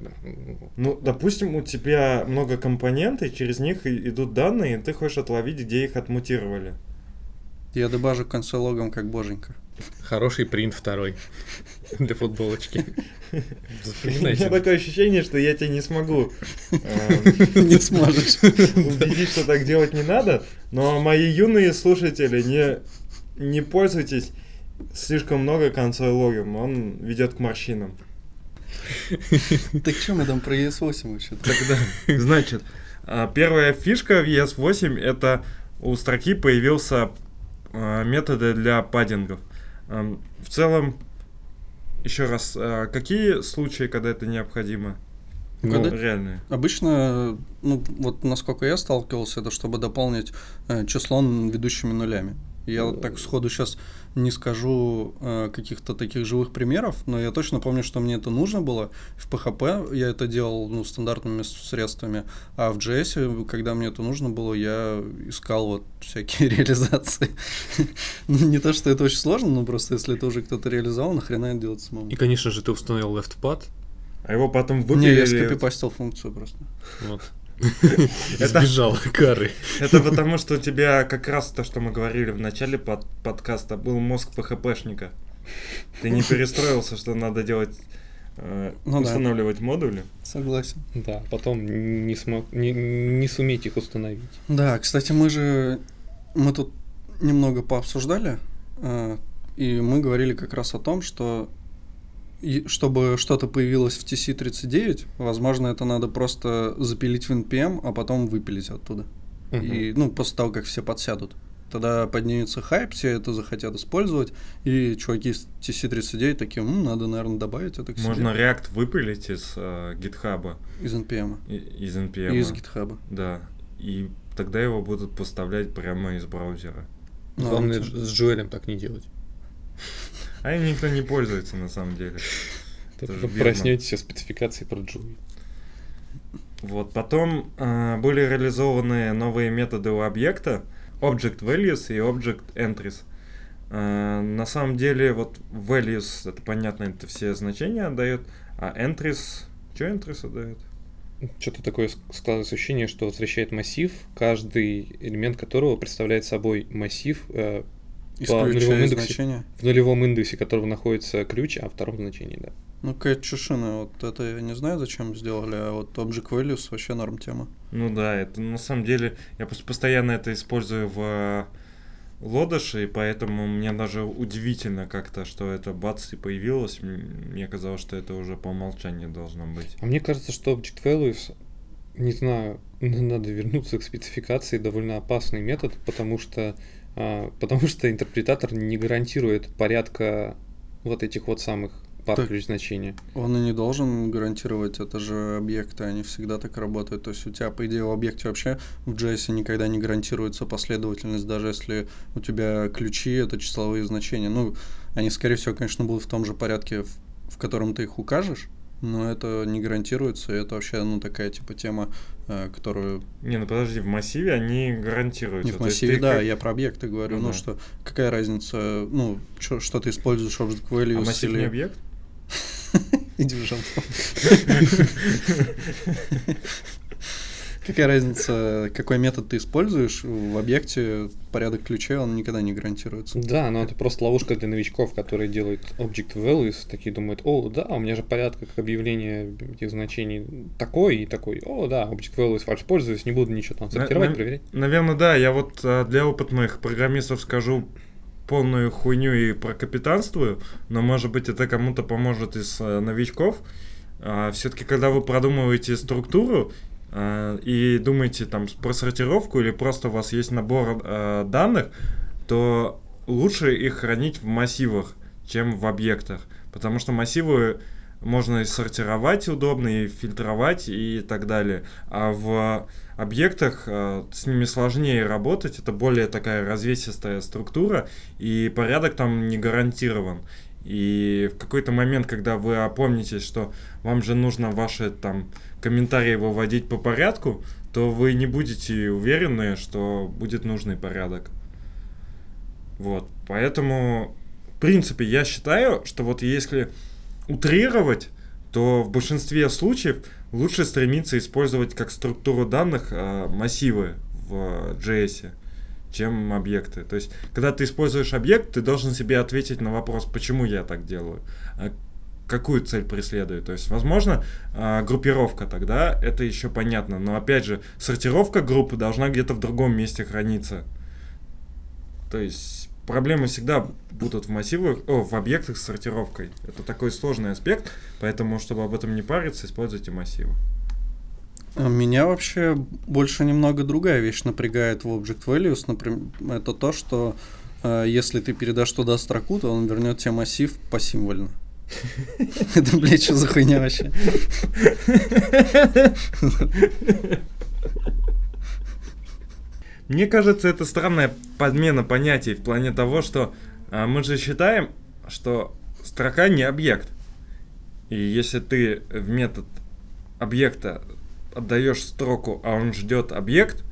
Speaker 1: Ну, допустим, у тебя много компонентов, через них идут данные, и ты хочешь отловить, где их отмутировали.
Speaker 2: Я дебажу консологом как боженька.
Speaker 3: Хороший принт второй *laughs* для футболочки.
Speaker 1: У меня такое ощущение, что я тебя не смогу э,
Speaker 2: Не сможешь.
Speaker 1: убедить, что так делать не надо, но мои юные слушатели, не, не пользуйтесь слишком много канцелогиум, он ведет к морщинам. *laughs*
Speaker 2: Так что мы там про ES8 вообще?
Speaker 1: Тогда, *laughs* значит, а, первая фишка в ES8 это у строки появился а, методы для паддингов. Ам, В целом, еще раз, а, какие случаи, когда это необходимо? Ну,
Speaker 2: Когда-
Speaker 1: реальные.
Speaker 2: Обычно, ну, вот насколько я сталкивался, это чтобы дополнить э, число ведущими нулями. Я вот так сходу сейчас не скажу э, каких-то таких живых примеров, но я точно помню, что мне это нужно было. В PHP я это делал ну, стандартными средствами, а в JS, когда мне это нужно было, я искал вот всякие *laughs* реализации. Ну, Не то, что это очень сложно, но просто если это уже кто-то реализовал, нахрена это делать самому?
Speaker 3: И, конечно же, ты установил leftpad.
Speaker 1: А его потом
Speaker 2: Не, я
Speaker 1: выпилили.
Speaker 2: скопипастил функцию просто.
Speaker 3: Вот. *laughs*
Speaker 1: Это-
Speaker 3: Избежал кары.
Speaker 1: Это потому, что у тебя как раз то, что мы говорили в начале под- подкаста, был мозг ПХПшника. Ты не перестроился, что надо делать, э,
Speaker 2: Ну да.
Speaker 1: устанавливать модули.
Speaker 2: Согласен.
Speaker 3: Да, потом не смог, не, не суметь их установить.
Speaker 2: Да, кстати, мы же мы тут немного пообсуждали, э, и мы говорили как раз о том, что и чтобы что-то появилось в TC39, возможно, это надо просто запилить в NPM, а потом выпилить оттуда. И, ну, после того, как все подсядут. Тогда поднимется хайп, все это захотят использовать, и чуваки из TC39 такие, «М, надо, наверное, добавить это к себе
Speaker 1: Можно React выпилить из э, GitHub,
Speaker 2: из NPM
Speaker 1: и- из NPM.
Speaker 2: и из GitHub.
Speaker 1: Да. И тогда его будут поставлять прямо из браузера.
Speaker 2: Ну,
Speaker 3: Главное с с Джоэлем так не делать. *laughs*
Speaker 1: А им никто не пользуется на самом деле.
Speaker 3: Проснетесь о спецификации про Джоуи.
Speaker 1: Вот, потом э, были реализованы новые методы у объекта, Object Values и Object Entries. Э, на самом деле, вот Values, это понятно, это все значения отдает, а Entries, что Entries отдает?
Speaker 3: Что-то такое ск- складывается ощущение, что возвращает массив, каждый элемент которого представляет собой массив э, по нулевому индексе. в нулевом индексе которого находится ключ, а в втором значении, да.
Speaker 2: Ну, какая чушина, вот это я не знаю, зачем сделали, а вот Object Values вообще норм тема.
Speaker 1: Ну да, это на самом деле, я просто постоянно это использую в э, лодыше, и поэтому мне даже удивительно как-то, что это бац и появилось. Мне казалось, что это уже по умолчанию должно быть.
Speaker 3: А мне кажется, что Object Values, не знаю, *laughs* надо вернуться к спецификации, довольно опасный метод, потому что, потому что интерпретатор не гарантирует порядка вот этих вот самых пар
Speaker 2: Так.
Speaker 3: ключ значения.
Speaker 2: Он и не должен гарантировать, это же объекты, они всегда так работают. То есть у тебя, по идее, в объекте вообще в JS никогда не гарантируется последовательность, даже если у тебя ключи — это числовые значения. Ну, они, скорее всего, конечно, будут в том же порядке, в, в котором ты их укажешь, но это не гарантируется, это вообще, ну, такая, типа, тема, э, которую
Speaker 1: Не, ну подожди, в массиве они гарантируются.
Speaker 2: Не в
Speaker 1: То есть
Speaker 2: массиве, да,
Speaker 1: как-
Speaker 2: я про объекты говорю.
Speaker 1: Ну
Speaker 2: Ну,
Speaker 1: да.
Speaker 2: что, какая разница, ну, чё- что ты используешь Object Values
Speaker 1: А массив
Speaker 2: или...
Speaker 1: не объект? *laughs*
Speaker 2: Иди в жопу. *laughs* *laughs* Какая разница, какой метод ты используешь в объекте, порядок ключей, он никогда не гарантируется.
Speaker 3: Да, но это просто ловушка для новичков, которые делают Object Values, такие думают, о, да, у меня же порядок объявления этих значений такой и такой, о, да, Object Values фальш пользуюсь, не буду ничего там сортировать,
Speaker 1: на-
Speaker 3: проверять.
Speaker 1: Наверное, да. Я вот а, для опытных программистов скажу полную хуйню и прокапитанствую, но может быть это кому-то поможет из а, новичков. Все-таки, когда вы продумываете структуру а, и думаете там про сортировку или просто у вас есть набор а, данных, то лучше их хранить в массивах, чем в объектах. Потому что массивы можно и сортировать удобно, и фильтровать, и так далее. А в объектах э, с ними сложнее работать, это более такая развесистая структура, и порядок там не гарантирован. И в какой-то момент, когда вы опомнитесь, что вам же нужно ваши там комментарии выводить по порядку, то вы не будете уверены, что будет нужный порядок. Вот, поэтому, в принципе, я считаю, что вот если утрировать, то в большинстве случаев лучше стремиться использовать как структуру данных э, массивы в JS, чем объекты. То есть, когда ты используешь объект, ты должен себе ответить на вопрос, почему я так делаю, а какую цель преследую. То есть, возможно, э, группировка тогда, это еще понятно. Но опять же, сортировка группы должна где-то в другом месте храниться. То есть, проблемы всегда будут в массивах, о, в объектах с сортировкой. Это такой сложный аспект, поэтому, чтобы об этом не париться, используйте массивы.
Speaker 2: А Меня вообще больше немного другая вещь напрягает в Object Values. Например, это то, что э, если ты передашь туда строку, то он вернет тебе массив посимвольно. Это, блядь, что за хуйня вообще?
Speaker 1: Мне кажется, это странная подмена понятий в плане того, что а, мы же считаем, что строка не объект. И если ты в метод объекта отдаешь строку, а он ждет объект,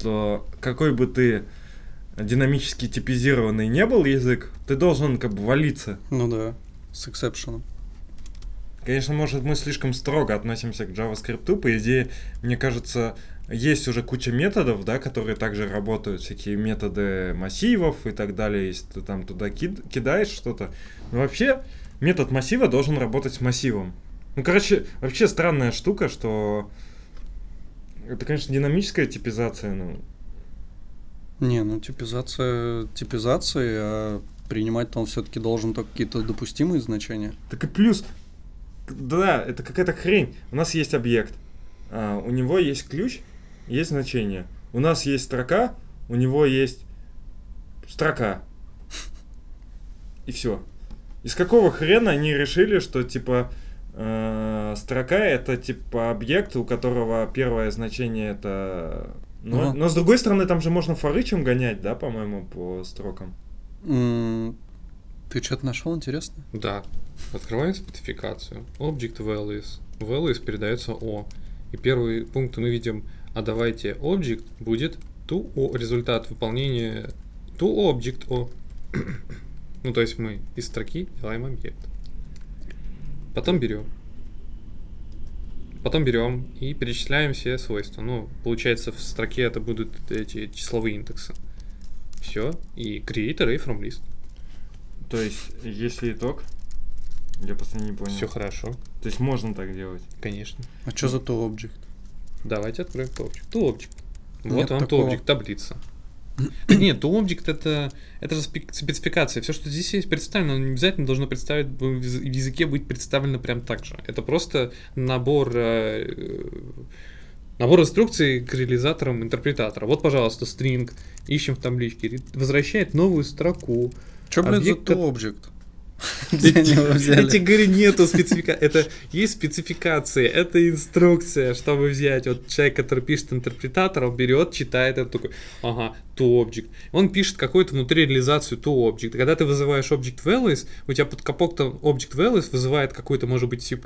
Speaker 1: то какой бы ты динамически типизированный не был язык, ты должен как бы валиться.
Speaker 2: Ну да, с эксепшеном.
Speaker 1: Конечно, может, мы слишком строго относимся к JavaScript. По идее, мне кажется, есть уже куча методов, да, которые также работают, всякие методы массивов и так далее, если ты там туда кид- кидаешь что-то. Но вообще, метод массива должен работать с массивом. Ну, короче, вообще странная штука, что это, конечно, динамическая типизация, но
Speaker 2: Не, ну типизация типизации, а принимать-то он все-таки должен только какие-то допустимые значения.
Speaker 1: Так и плюс, да, это какая-то хрень. У нас есть объект, а, у него есть ключ, есть значение. У нас есть строка, у него есть строка. И все. Из какого хрена они решили, что типа э, строка это типа объект, у которого первое значение это. Но,
Speaker 2: Ага.
Speaker 1: но с другой стороны, там же можно форычем гонять, да, по-моему, по строкам.
Speaker 2: Ты что-то нашел интересно?
Speaker 3: Да. Открываем спецификацию. Object values. Values передается O. И первый пункт мы видим, а давайте object будет to O, результат выполнения to object O. *coughs* ну, то есть мы из строки делаем объект. Потом берем. Потом берем и перечисляем все свойства. Ну, получается, в строке это будут эти числовые индексы. Все. И create array from list.
Speaker 1: То есть, если итог, я просто не понял.
Speaker 3: Все хорошо,
Speaker 1: То есть можно так делать.
Speaker 3: конечно.
Speaker 2: А что за то объект?
Speaker 3: Давайте откроем ToObject. ToObject. Вот *clears throat*
Speaker 2: Нет
Speaker 3: вам
Speaker 2: такого.
Speaker 3: ToObject, таблица. Нет, ToObject это, это же спе- спецификация. Все, что здесь есть представлено, оно не обязательно должно представить, в яз- в языке быть представлено прям так же. Это просто набор, э, набор инструкций к реализаторам интерпретатора. Вот, пожалуйста, string, ищем в табличке, возвращает новую строку.
Speaker 2: Что, за
Speaker 3: Объект,
Speaker 2: объект? Где *laughs*
Speaker 3: Я тебе говорю, нету спецификации. Это есть спецификация, это инструкция, чтобы взять. Вот человек, который пишет интерпретатор, он берет, читает, это такой, ага, to object. Он пишет какую-то внутри реализацию to object. Когда ты вызываешь object values, у тебя под капотом object values вызывает какую-то, может быть, C++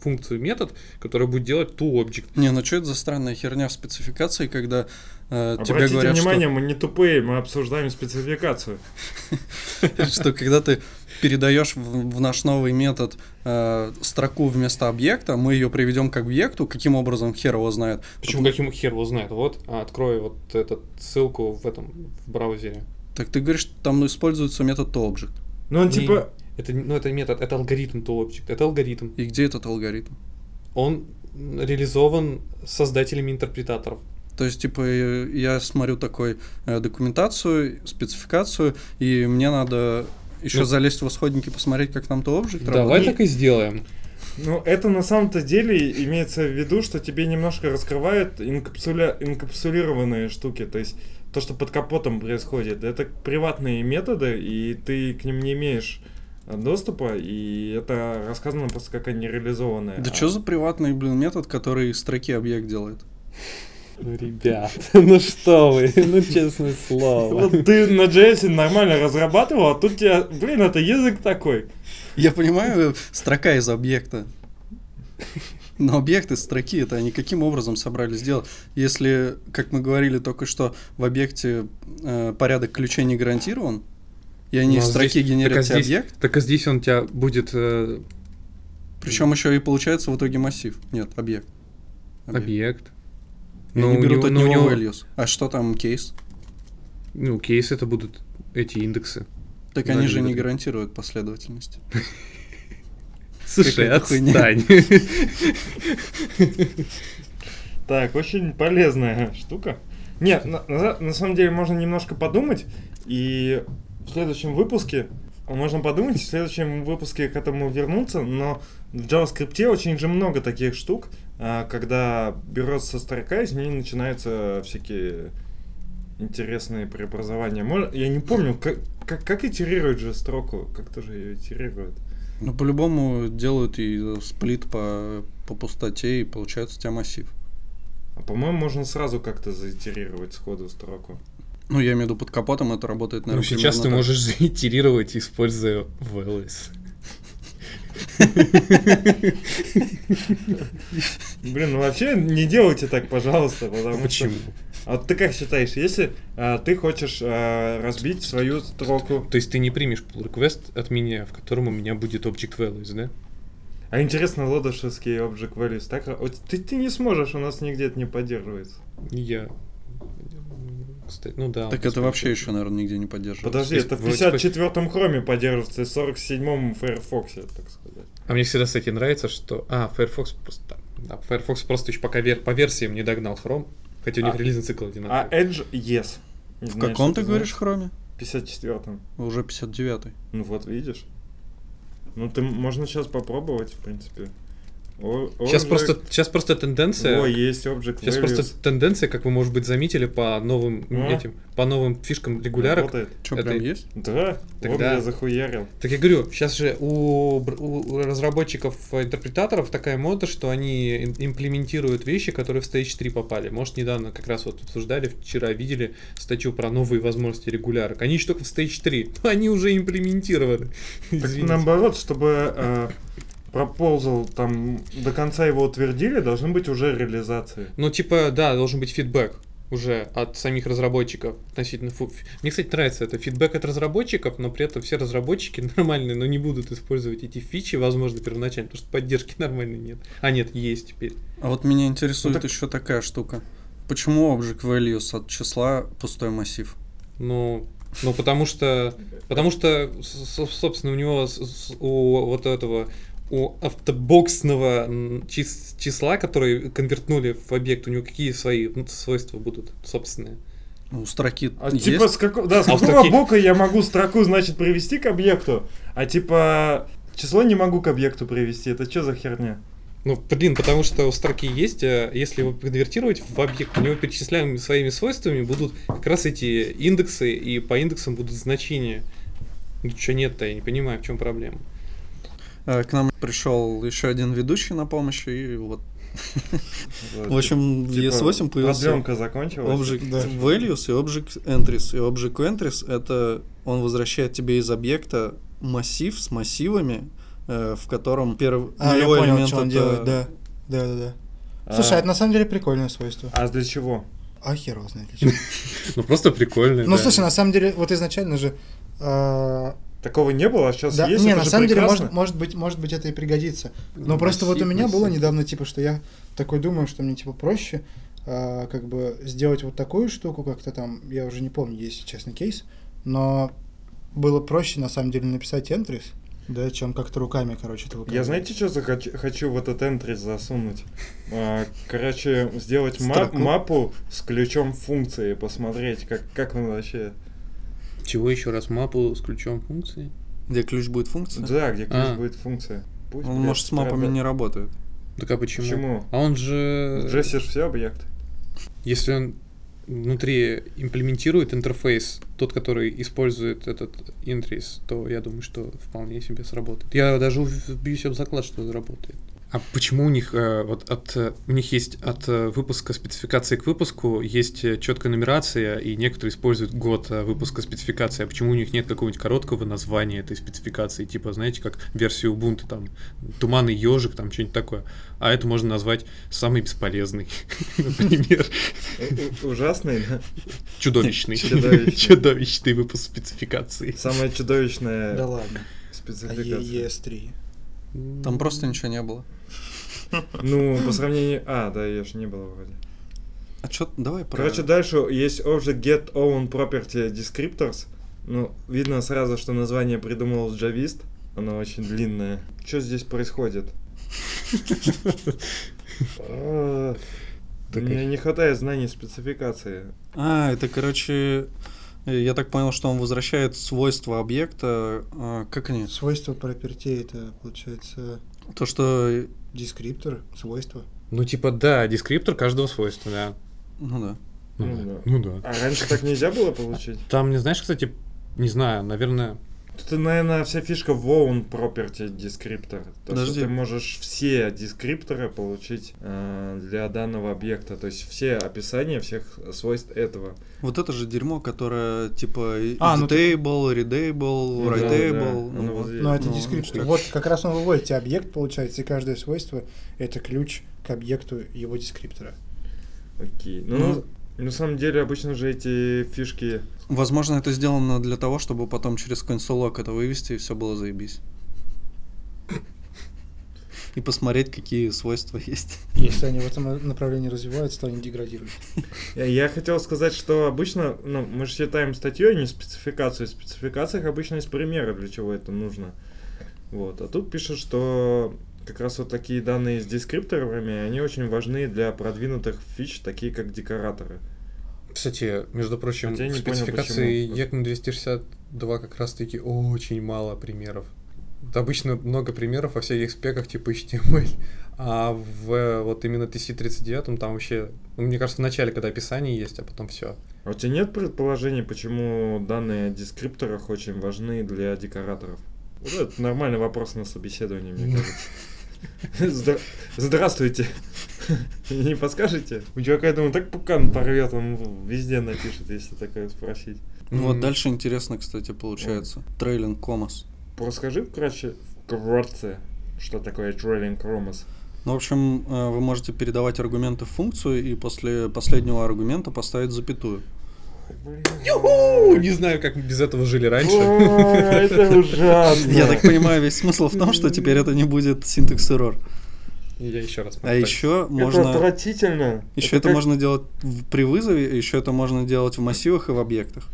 Speaker 3: функцию метод, которая будет делать to object.
Speaker 2: Не, ну что это за странная херня в спецификации, когда э, тебе
Speaker 1: Обратите
Speaker 2: говорят,
Speaker 1: внимание, мы не тупые, мы обсуждаем спецификацию.
Speaker 2: что, *laughs* что когда ты передаешь в, наш новый метод э, строку вместо объекта, мы ее приведем к объекту, каким образом хер его знает.
Speaker 3: Почему каким хер его знает? Вот, а, открой вот эту ссылку в этом, в браузере.
Speaker 2: Так ты говоришь, что там используется метод toObject.
Speaker 1: Ну, он типа...
Speaker 3: Это, ну, это метод, это алгоритм toObject, это алгоритм.
Speaker 2: И где этот алгоритм?
Speaker 3: Он реализован создателями интерпретаторов.
Speaker 2: То есть, типа, я смотрю такой э, документацию, спецификацию, и мне надо еще
Speaker 3: Ну.
Speaker 2: залезть в исходники, посмотреть, как там то объект
Speaker 3: Давай
Speaker 2: работает.
Speaker 3: так и сделаем.
Speaker 1: Ну, это на самом-то деле имеется в виду, что тебе немножко раскрывают инкапсуля... инкапсулированные штуки. То есть то, что под капотом происходит, это приватные методы, и ты к ним не имеешь э, доступа, и это рассказано просто как они реализованные.
Speaker 2: Да
Speaker 1: А-
Speaker 2: что за приватный, блин, метод, который строки объект делает?
Speaker 3: Ну, ребят, *laughs* ну что вы, ну честное слово.
Speaker 1: Вот ты на JS нормально разрабатывал, а тут тебя, блин, это язык такой.
Speaker 2: Я понимаю, строка из объекта. Но объект из строки это они каким образом собрались сделать? Если, как мы говорили только что, в объекте э, порядок ключей не гарантирован, и они
Speaker 3: Ну,
Speaker 2: из
Speaker 3: а
Speaker 2: строки
Speaker 3: здесь-
Speaker 2: генерят
Speaker 3: так, а здесь-
Speaker 2: объект,
Speaker 3: Так а здесь он у тебя будет э,
Speaker 2: причем еще и получается в итоге массив. Нет, объект.
Speaker 3: объект.
Speaker 2: И
Speaker 3: Но
Speaker 2: они
Speaker 3: у
Speaker 2: берут
Speaker 3: него-
Speaker 2: от
Speaker 3: но у
Speaker 2: него
Speaker 3: него-
Speaker 2: values. А что там кейс?
Speaker 3: Ну, кейс это будут эти индексы.
Speaker 2: Так они же не гарантируют последовательность. *laughs*
Speaker 3: Слушай, отстань. *laughs*
Speaker 1: Так, очень полезная штука. Нет, на, на- на самом деле можно немножко подумать, и в следующем выпуске можно подумать, в следующем выпуске к этому вернуться, но в JavaScript очень же много таких штук, а, когда берется строка, из ней начинаются всякие интересные преобразования. Я не помню, как, как, как итерируют же строку, как тоже ее итерируют.
Speaker 2: Ну, по-любому делают и сплит по, по пустоте, и получается у тебя массив.
Speaker 1: А по-моему, можно сразу как-то заитерировать сходу строку.
Speaker 2: Ну, я имею в виду под капотом это работает,
Speaker 3: Ну,
Speaker 2: наверное,
Speaker 3: сейчас ты
Speaker 2: так.
Speaker 3: можешь *laughs* заитерировать, используя VLS.
Speaker 1: Блин, ну вообще не делайте так, пожалуйста, потому что...
Speaker 3: Почему?
Speaker 1: А вот ты как считаешь, если а, ты хочешь а, разбить свою строку,
Speaker 3: То есть ты не примешь pull request от меня, в котором у меня будет object values, да?
Speaker 1: а интересно, лодошевские object values так... Вот ты, ты не сможешь, у нас нигде это не поддерживается.
Speaker 3: Я... Кстати, ну да.
Speaker 2: Так это вообще еще, наверное, нигде не поддерживается.
Speaker 1: Подожди, это в
Speaker 3: вроде
Speaker 1: 54-м хроме поддерживается и 47-м Firefox, так сказать.
Speaker 3: А мне всегда, кстати, нравится, что... А, Firefox просто... Да, Firefox просто еще пока вер... по версиям не догнал Chrome, хотя у них
Speaker 1: А-
Speaker 3: релизный цикл
Speaker 1: А
Speaker 3: одинаковый.
Speaker 1: Edge, yes. Не
Speaker 2: В
Speaker 1: знаю,
Speaker 2: каком
Speaker 1: что
Speaker 2: ты говоришь хроме?
Speaker 1: В 54-м.
Speaker 2: Уже 59-й.
Speaker 1: Ну вот, видишь. Ну ты можно сейчас попробовать, в принципе. О-
Speaker 3: Сейчас
Speaker 1: Object-
Speaker 3: просто, сейчас просто тенденция...
Speaker 1: О, есть Object
Speaker 3: Сейчас
Speaker 1: values.
Speaker 3: просто тенденция, как вы, может быть, заметили по новым
Speaker 1: А?
Speaker 3: этим, по новым фишкам регулярок.
Speaker 1: Работает.
Speaker 2: Что,
Speaker 3: Это-
Speaker 2: прям есть?
Speaker 1: Да,
Speaker 3: Тогда-
Speaker 1: вот я захуярил.
Speaker 3: Так я говорю, сейчас же у, у разработчиков, э, интерпретаторов такая мода, что они имплементируют вещи, которые в Stage 3 попали. Может, недавно как раз вот обсуждали, вчера видели статью про новые возможности регулярок. Они еще только в Stage 3, *laughs* но они уже имплементированы.
Speaker 1: Так
Speaker 3: Извините.
Speaker 1: наоборот, чтобы э, пропозал там до конца его утвердили, должны быть уже реализации.
Speaker 3: Ну, типа, да, должен быть фидбэк уже от самих разработчиков относительно... фу- Мне, кстати, нравится это фидбэк от разработчиков, но при этом все разработчики *laughs* нормальные, но не будут использовать эти фичи, возможно, первоначально, потому что поддержки *laughs* нормальной нет. А нет, есть теперь.
Speaker 2: А вот меня интересует
Speaker 1: Ну так-
Speaker 2: еще такая штука. Почему Object Values от числа пустой массив?
Speaker 3: Ну, ну потому что, потому что, собственно, у него у вот этого у автобоксного чис- числа, который конвертнули в объект, у него какие свои ну, свойства будут собственные?
Speaker 2: Ну, У строки
Speaker 1: А
Speaker 2: есть?
Speaker 1: типа с, како- да, с
Speaker 3: А
Speaker 1: какого
Speaker 3: строке-
Speaker 1: бока я могу строку, значит, привести к объекту, а типа число не могу к объекту привести. Это что за херня?
Speaker 3: Ну, блин, потому что у строки есть, а если его конвертировать в объект, у него перечисляемыми своими свойствами будут как раз эти индексы, и по индексам будут значения. Что нет-то, я не понимаю, в чем проблема.
Speaker 2: Э, К нам пришел еще один ведущий на помощь, и вот. В общем, в
Speaker 1: типа,
Speaker 2: ES8 появился
Speaker 1: Продленка закончилась.
Speaker 2: Object
Speaker 6: Да.
Speaker 2: Values и Object Entries. И Object Entries это он возвращает тебе из объекта массив с массивами, э, в котором первый
Speaker 6: А, я понял,
Speaker 2: элемент
Speaker 6: что он
Speaker 2: это-
Speaker 6: делает, да. Да, да, да.
Speaker 1: А,
Speaker 6: Слушай, это на самом деле прикольное свойство.
Speaker 1: а для чего?
Speaker 6: А хер его знает. для чего. *laughs*
Speaker 3: Ну, просто прикольно.
Speaker 6: Ну, слушай, на самом деле, вот изначально же...
Speaker 1: Такого не было, а сейчас
Speaker 6: Да,
Speaker 1: есть.
Speaker 6: не,
Speaker 1: это
Speaker 6: на
Speaker 1: же
Speaker 6: самом деле,
Speaker 1: прекрасно.
Speaker 6: может, может быть, может быть, это и пригодится. Но
Speaker 2: Ну,
Speaker 6: просто вот у меня было недавно, типа, что я такой думаю, что мне, типа, проще а, как бы сделать вот такую штуку, как-то там, я уже не помню, есть честный кейс, но было проще, на самом деле, написать entries, да, чем как-то руками, короче, это
Speaker 1: Я знаете, что захочу, хочу в этот энтрис засунуть? А, Короче, сделать ма- мапу с ключом функции, посмотреть, как, как он вообще...
Speaker 3: Чего еще раз? Мапу с ключом функции?
Speaker 2: где ключ будет функция.
Speaker 1: Да, где ключ
Speaker 3: А.
Speaker 1: будет функция. Пусть,
Speaker 2: Он
Speaker 1: блядь,
Speaker 2: может с мапами не работает.
Speaker 3: Так а почему?
Speaker 1: Почему?
Speaker 3: А он же...
Speaker 1: Джессишь все объекты.
Speaker 3: Если он внутри имплементирует интерфейс, тот, который использует этот интерфейс, то я думаю, что вполне себе сработает. Я даже бьюсь об заклад, что заработает. А почему у них э, вот от э, у них есть от э, выпуска спецификации к выпуску есть четкая нумерация, и некоторые используют год выпуска спецификации. А почему у них нет какого-нибудь короткого названия этой спецификации, типа, знаете, как версию Ubuntu, там, туманный ежик, там, что-нибудь такое. А это можно назвать самый бесполезный, *laughs* например.
Speaker 1: Ужасный, да?
Speaker 3: Чудовищный.
Speaker 1: Чудовищный.
Speaker 3: Выпуск спецификации.
Speaker 1: Самая чудовищная
Speaker 6: Да ладно. А
Speaker 1: спецификация.
Speaker 6: ES3.
Speaker 2: Там просто ничего не было.
Speaker 1: Ну, по сравнению... А, да, ее ж не было вроде.
Speaker 2: А что, давай про...
Speaker 1: Короче, дальше есть object get own property descriptors. Ну, видно сразу, что название придумал джавист. Оно очень длинное. Что здесь происходит? Мне не хватает знаний спецификации.
Speaker 2: А, это, короче, я так понял, что он возвращает свойства объекта. а, Как они?
Speaker 6: Свойство пропертей это получается
Speaker 2: То, что...
Speaker 6: дескриптор, свойство.
Speaker 3: Ну, типа, да, дескриптор каждого свойства, да.
Speaker 2: Ну да.
Speaker 3: Ну,
Speaker 1: Ну
Speaker 3: да.
Speaker 1: да.
Speaker 3: Ну да.
Speaker 1: А раньше так нельзя было получить?
Speaker 3: Там, не знаешь, кстати, не знаю, наверное...
Speaker 1: Это, наверное, вся фишка в own property descriptor. То,
Speaker 2: Подожди.
Speaker 1: что ты можешь все дескрипторы получить э, для данного объекта. То есть все описания всех свойств этого.
Speaker 2: Вот это же дерьмо, которое типа
Speaker 6: А, ну
Speaker 2: editable, readable,
Speaker 1: Ну да,
Speaker 2: writeable.
Speaker 1: да,
Speaker 2: ну
Speaker 1: оно
Speaker 2: вот.
Speaker 6: Но это
Speaker 2: Ну,
Speaker 6: дескриптор.
Speaker 2: так.
Speaker 6: Вот как раз он выводит тебе объект, получается, и каждое свойство это ключ к объекту его дескриптора.
Speaker 1: Окей. Ну,
Speaker 2: Ну,
Speaker 1: на самом деле, обычно же эти фишки...
Speaker 2: Возможно, это сделано для того, чтобы потом через консолок это вывести и все было заебись. И посмотреть, какие свойства есть.
Speaker 6: Если они в этом направлении развиваются, то они деградируют.
Speaker 1: Я, я хотел сказать, что обычно, ну, мы же считаем статью, а не спецификацию. В спецификациях обычно есть примеры, для чего это нужно. Вот. А тут пишут, что как раз вот такие данные с дескрипторами, они очень важны для продвинутых фич, такие как декораторы.
Speaker 3: Кстати, между прочим,
Speaker 1: Хотя
Speaker 3: в спецификации. ECMA 262 как раз-таки очень мало примеров. Обычно много примеров во всяких спеках типа HTML, а в вот именно TC39 там вообще, ну, мне кажется, в начале, когда описание есть, а потом все.
Speaker 1: А у тебя нет предположений, почему данные о дескрипторах очень важны для декораторов? Вот это нормальный вопрос на собеседовании, мне кажется. Здра- Здравствуйте. Не подскажете? У чувака, я думаю, так пукан порвет, он везде напишет, если такое спросить.
Speaker 2: Ну вот дальше интересно, кстати, получается. Трейлинг комас.
Speaker 1: Расскажи вкратце, вкратце, что такое trailing chromas.
Speaker 2: Ну, в общем, э, вы можете передавать аргументы в функцию и после последнего аргумента поставить запятую.
Speaker 3: Юху! Не знаю, как мы без этого жили раньше.
Speaker 1: О, Это *laughs* ужасно.
Speaker 2: Я так понимаю, весь смысл в том, что теперь это не будет синтекс error.
Speaker 3: Я еще раз
Speaker 2: А
Speaker 3: повторю.
Speaker 2: еще
Speaker 1: Это
Speaker 2: можно...
Speaker 1: отвратительно.
Speaker 2: Еще это
Speaker 1: как-
Speaker 2: можно делать в- при вызове, еще это можно делать в массивах и в объектах.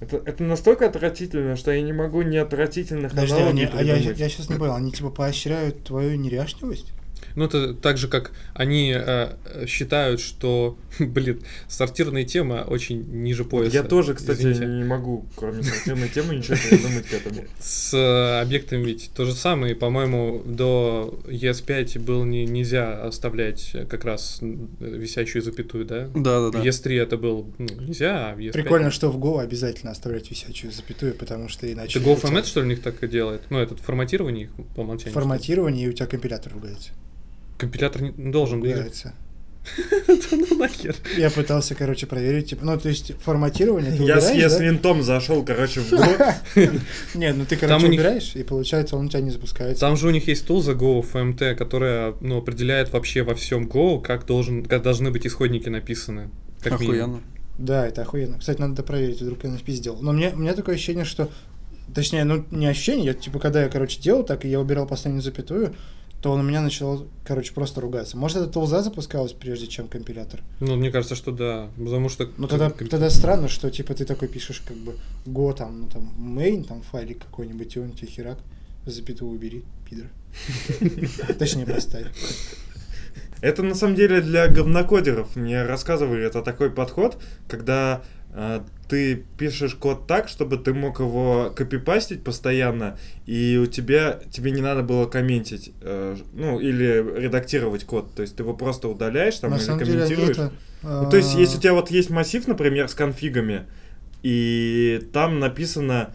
Speaker 1: Это, это настолько отвратительно, что я не могу ни отвратительных
Speaker 6: Подожди,
Speaker 1: аналогий
Speaker 6: они- а я,
Speaker 1: придумать.
Speaker 6: сейчас не понял, они типа поощряют твою неряшливость?
Speaker 3: Ну, это так же, как они э, э, считают, что, *laughs* блин, сортирная тема очень ниже пояса.
Speaker 1: Я тоже, кстати,
Speaker 3: Извините.
Speaker 1: не могу, кроме сортирной темы, ничего *laughs* придумать к этому.
Speaker 3: С э, объектом ведь то же самое. И, По-моему, до ES5 было не, нельзя оставлять как раз висящую запятую, да?
Speaker 2: Да-да-да.
Speaker 3: В ES3 это было ну, нельзя, а в ES5...
Speaker 6: Прикольно, что в Go обязательно оставлять висячую запятую, потому что иначе...
Speaker 3: Это GoFMS, что ли, у них так и делает? Ну, этот форматирование их по умолчанию.
Speaker 6: Форматирование, и у тебя компилятор ругается.
Speaker 3: Компилятор не должен быть.
Speaker 6: Ругается. *laughs*
Speaker 3: Ну нахер.
Speaker 6: Я пытался, короче, проверить, типа, ну, то есть форматирование ты
Speaker 1: Я с
Speaker 6: убираешь, да?
Speaker 1: с винтом зашел, короче, в Go. *laughs*
Speaker 6: Нет, ну ты, короче, убираешь, и получается, он у тебя не запускается.
Speaker 3: Там же у них есть тул за GoFMT, которая ну, определяет вообще во всем Go, как, должен, как должны быть исходники написаны.
Speaker 2: Охуенно.
Speaker 6: Да, это охуенно. Кстати, надо проверить, вдруг я напиздел. Но мне, у меня такое ощущение, что... Точнее, ну, не ощущение, я, типа, когда я, короче, делал так, и я убирал последнюю запятую, то он у меня начал, короче, просто ругаться. Может, это тулза запускалась, прежде чем компилятор?
Speaker 3: Ну, мне кажется, что да. Потому что...
Speaker 6: Ну, тогда,
Speaker 3: как-
Speaker 6: тогда странно, что, типа, ты такой пишешь, как бы, го, там, ну, там, main, там, файлик какой-нибудь, и он тебе херак, запятую убери, пидор. Точнее, поставь.
Speaker 1: Это на самом деле для говнокодеров. Мне рассказывали, это такой подход, когда ты пишешь код так, чтобы ты мог его копипастить постоянно, и у тебя тебе не надо было комментить, э, ну или редактировать код. То есть ты его просто удаляешь там
Speaker 6: На
Speaker 1: или
Speaker 6: самом деле,
Speaker 1: комментируешь.
Speaker 6: это...
Speaker 1: Ну, то есть,
Speaker 6: а,
Speaker 1: если у тебя вот есть массив, например, с конфигами, и там написано,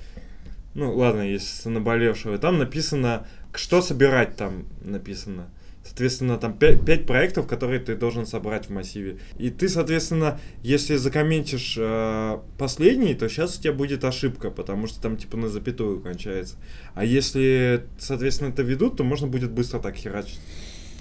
Speaker 1: ну, ладно, если наболевшего, там написано, что собирать там написано. Соответственно, там 5, проектов, которые ты должен собрать в массиве. И ты, соответственно, если закомментишь э, последний, то сейчас у тебя будет ошибка, потому что там типа на запятую кончается. А если, соответственно, это ведут, то можно будет быстро так херачить.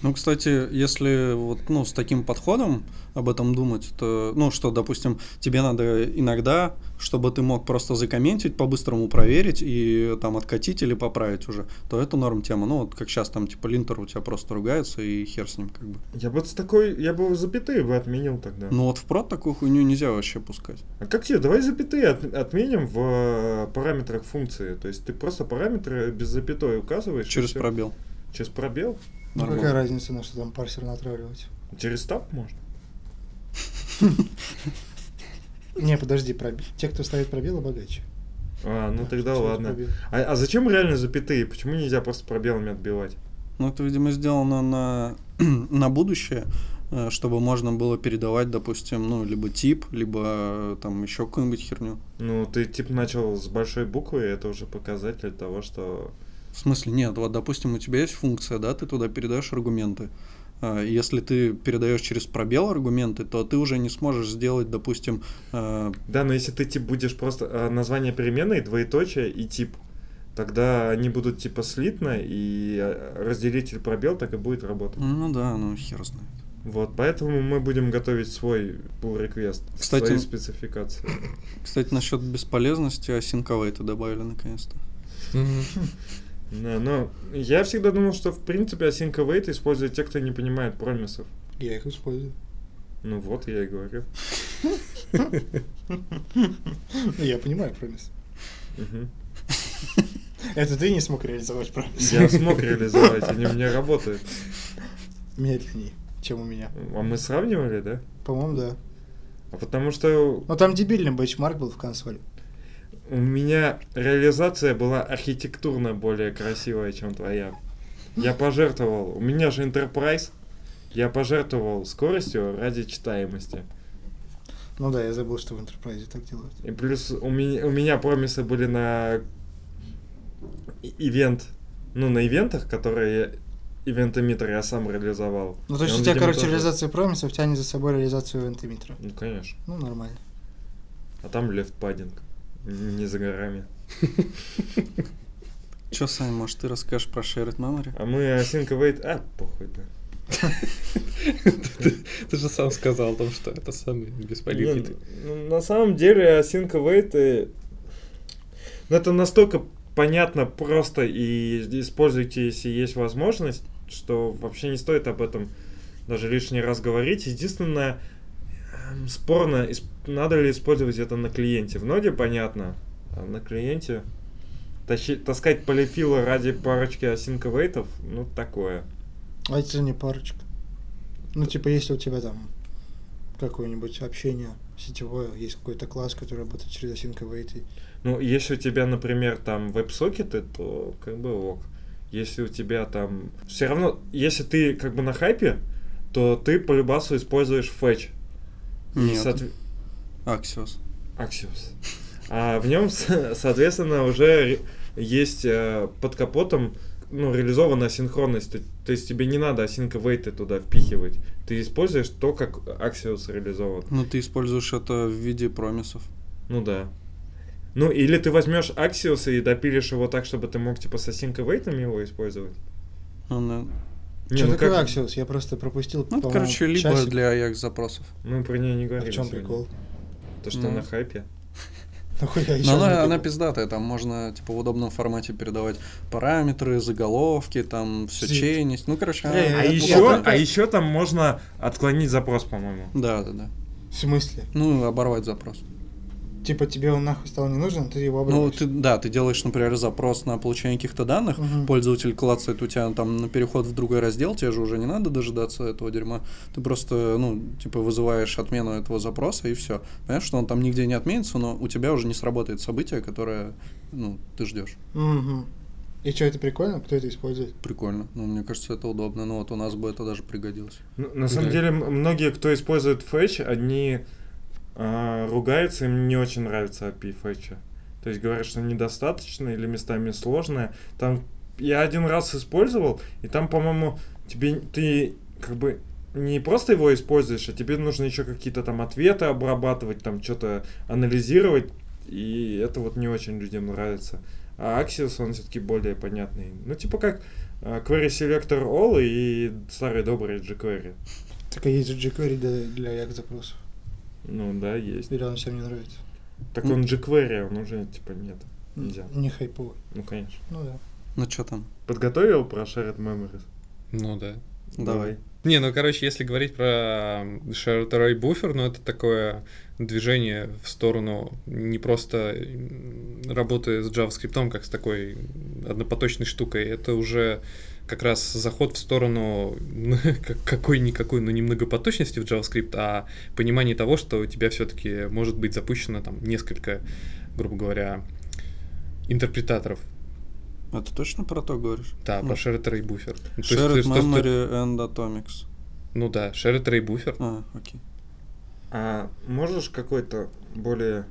Speaker 2: Ну, кстати, если вот, ну, с таким подходом об этом думать, то, ну, что, допустим, тебе надо иногда, чтобы ты мог просто закомментить, по-быстрому проверить и там откатить или поправить уже, то это норм тема. Ну, вот как сейчас там, типа, линтер у тебя просто ругается и хер с ним как бы.
Speaker 1: Я бы с такой, я бы запятые бы отменил тогда.
Speaker 2: Ну, вот в прод такую хуйню нельзя вообще пускать.
Speaker 1: А как тебе? Давай запятые от- отменим в э, параметрах функции. То есть ты просто параметры без запятой указываешь.
Speaker 2: Через пробел.
Speaker 1: Через пробел?
Speaker 6: Ну, какая разница, на что там парсер натравливать?
Speaker 1: Через таб можно? *laughs*
Speaker 6: Не, подожди, те, кто ставит пробелы, богаче.
Speaker 1: А, ну тогда ладно. А, а зачем реально запятые? Почему нельзя просто пробелами отбивать?
Speaker 2: Ну, это, видимо, сделано на, *clears throat* на будущее, э, чтобы можно было передавать, допустим, ну, либо тип, либо э, там еще какую-нибудь херню.
Speaker 1: Ну, ты типа начал с большой буквы, и это уже показатель того, что...
Speaker 2: В смысле, нет, вот, допустим, у тебя есть функция, да, ты туда передаешь аргументы. А, Если ты передаешь через пробел аргументы, то ты уже не сможешь сделать, допустим, э,
Speaker 1: Да, но если ты тип будешь просто а, название переменной, двоеточие и тип, тогда они будут типа слитно, и разделитель пробел так и будет работать.
Speaker 2: ну да, ну хер знает.
Speaker 1: Вот, поэтому мы будем готовить свой pull request,
Speaker 2: Кстати,
Speaker 1: свои спецификации.
Speaker 2: Кстати, насчет бесполезности асинковейта добавили наконец-то. *laughs*
Speaker 1: Да, но я всегда думал, что в принципе async await используют те, кто не понимает промисов.
Speaker 6: Я их использую.
Speaker 1: Ну вот, я и говорю.
Speaker 6: Ну, Я понимаю промис. Это ты не смог реализовать промис.
Speaker 1: Я смог реализовать, они у меня работают.
Speaker 6: Медленнее, чем у меня.
Speaker 1: А мы сравнивали, да?
Speaker 6: По-моему, да.
Speaker 1: А потому что
Speaker 6: Но там дебильный бэчмарк был в консоли.
Speaker 1: У меня реализация была архитектурно более красивая, чем твоя. Я пожертвовал, у меня же Enterprise, я пожертвовал скоростью ради читаемости.
Speaker 6: Ну да, я забыл, что в Enterprise так делают.
Speaker 1: И плюс у меня, у меня промисы были на ивент, ну, на ивентах, которые ивент эмиттер я сам реализовал.
Speaker 6: Ну, то есть у тебя, короче,
Speaker 1: тоже-
Speaker 6: реализация промисов тянет за собой реализацию вентиметра.
Speaker 1: Ну, конечно.
Speaker 6: Ну, нормально.
Speaker 1: А там лефт паддинг. Не за горами.
Speaker 2: Че, Сань, может, ты расскажешь про shared memory?
Speaker 1: А мы async await... А, похуй, да.
Speaker 3: Ты же сам сказал о том, что это самый бесполезный.
Speaker 1: Не, ну, на самом деле async await... э, Ну, это настолько понятно, просто и используйте, если есть возможность, что вообще не стоит об этом даже лишний раз говорить. Единственное, спорно, надо ли использовать это на клиенте. В ноде понятно, а на клиенте тащи- таскать полифилы ради парочки await, ну, такое.
Speaker 6: А это не парочка. Ну, типа, если у тебя там какое-нибудь общение сетевое, есть какой-то класс, который работает через и
Speaker 1: Ну, если у тебя, например, там веб-сокеты, то как бы ок. Если у тебя там... Все равно, если ты как бы на хайпе, то ты по любасу используешь фетч.
Speaker 2: Нет.
Speaker 1: соотве-
Speaker 2: Axios.
Speaker 1: Axios. А в нем, соответственно, уже есть э, под капотом ну, реализована синхронность. То, то есть тебе не надо async await туда впихивать. Ты используешь то, как Axios реализован.
Speaker 2: Ну, ты используешь это в виде промисов.
Speaker 1: Ну да. Ну, или ты возьмешь Axios и допилишь его так, чтобы ты мог типа с async await его использовать.
Speaker 2: Ну, да.
Speaker 1: Не,
Speaker 6: Что
Speaker 1: ну
Speaker 6: такое
Speaker 1: как-
Speaker 6: Axios? Я просто пропустил,
Speaker 2: Ну, короче, либо
Speaker 6: часик.
Speaker 2: для Ajax запросов.
Speaker 1: Мы про нее не
Speaker 6: А
Speaker 1: говорили.
Speaker 6: в чем
Speaker 1: сегодня.
Speaker 6: прикол?
Speaker 1: То, что
Speaker 2: Ну.
Speaker 1: на хайпе. *laughs*
Speaker 2: Но она,
Speaker 6: один
Speaker 2: она
Speaker 6: прикол?
Speaker 2: пиздатая, там можно типа в удобном формате передавать параметры, заголовки, там все чейнить. Ну, короче, она-
Speaker 1: А еще, а еще там можно отклонить запрос, по-моему.
Speaker 2: Да, да, да.
Speaker 6: В смысле?
Speaker 2: Ну, оборвать запрос.
Speaker 6: Типа, тебе он нахуй стал не нужен, ты его
Speaker 2: Ну,
Speaker 6: обрываешь.
Speaker 2: ты, да, ты делаешь, например, запрос на получение каких-то данных,
Speaker 6: Мгм.
Speaker 2: пользователь клацает у тебя там на переход в другой раздел, тебе же уже не надо дожидаться этого дерьма. Ты просто, ну, типа, вызываешь отмену этого запроса и все. Понимаешь, что он там нигде не отменится, но у тебя уже не сработает событие, которое, ну, ты ждешь.
Speaker 6: Мгм. И что, это прикольно? Кто это использует?
Speaker 2: Прикольно. Ну, мне кажется, это удобно. Ну, вот у нас бы это даже пригодилось.
Speaker 1: Ну, на самом
Speaker 3: Да.
Speaker 1: деле, многие, кто использует фетч, они а, ругаются, им не очень нравится API фетча. То есть говорят, что недостаточно или местами сложное. Там я один раз использовал, и там, по-моему, тебе ты как бы не просто его используешь, а тебе нужно еще какие-то там ответы обрабатывать, там что-то анализировать, и это вот не очень людям нравится. А Axios, он все-таки более понятный. Ну, типа как а, Query Selector All и старый добрый jQuery.
Speaker 6: Так а есть же jQuery для, для Ajax запросов.
Speaker 1: Ну да, есть.
Speaker 6: Или он всем не нравится?
Speaker 1: Так
Speaker 2: Ну.
Speaker 1: он jQuery, он уже типа нет. Нельзя.
Speaker 6: Не хайповый.
Speaker 1: Ну конечно.
Speaker 6: Ну да.
Speaker 2: Ну, что там?
Speaker 1: Подготовил про Shared Memories?
Speaker 3: Ну да.
Speaker 2: Давай.
Speaker 3: Не, ну короче, если говорить про Shared Array Buffer, ну это такое движение в сторону не просто работы с JavaScript как с такой однопоточной штукой, это уже как раз заход в сторону ну, *laughs* как- какой-никакой, но не многопоточности в JavaScript, а понимание того, что у тебя все-таки может быть запущено там несколько, грубо говоря, интерпретаторов.
Speaker 2: Это точно про то говоришь?
Speaker 3: Да,
Speaker 2: Ну,
Speaker 3: про shared array. Ну, есть,
Speaker 2: Shared
Speaker 3: то есть, то, что-
Speaker 2: memory and atomics.
Speaker 3: Ну да, shared array буфер.
Speaker 2: А, окей.
Speaker 1: А можешь какой-то более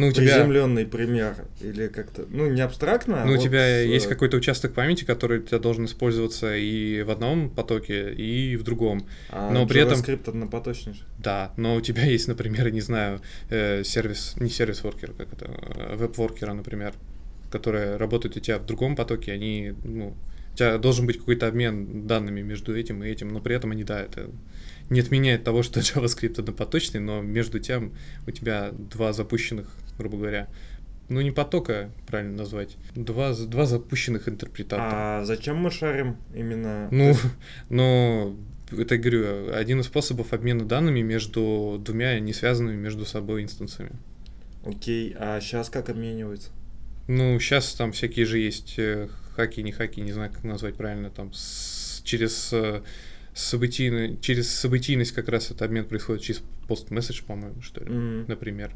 Speaker 3: Ну, у тебя...
Speaker 1: приземленный пример? Или как-то, ну, не абстрактно, а
Speaker 3: Ну, у
Speaker 1: вот,
Speaker 3: тебя
Speaker 1: э,
Speaker 3: есть какой-то участок памяти, который у тебя должен использоваться и в одном потоке, и в другом.
Speaker 1: а
Speaker 3: но при этом-
Speaker 1: JavaScript однопоточный же.
Speaker 3: Да, но у тебя *laughs* есть, например, не знаю, э, сервис, не сервис-воркер, как это, э, веб-воркера, например, которые работают у тебя в другом потоке, они, ну, у тебя должен быть какой-то обмен данными между этим и этим, но при этом они, да, это не отменяет того, что *laughs* JavaScript однопоточный, но между тем у тебя два запущенных, грубо говоря, ну не потока, правильно назвать, два, два запущенных интерпретатора.
Speaker 1: А зачем мы шарим именно...
Speaker 3: Ну, *laughs* но это, я говорю, один из способов обмена данными между двумя не связанными между собой инстансами.
Speaker 1: Окей, а сейчас как обмениваются?
Speaker 3: Ну, сейчас там всякие же есть э, хаки, не хаки, не знаю, как назвать правильно, там с- через э, событийно- через событийность как раз этот обмен происходит через пост-месседж, по-моему, что ли,
Speaker 1: М.
Speaker 3: например.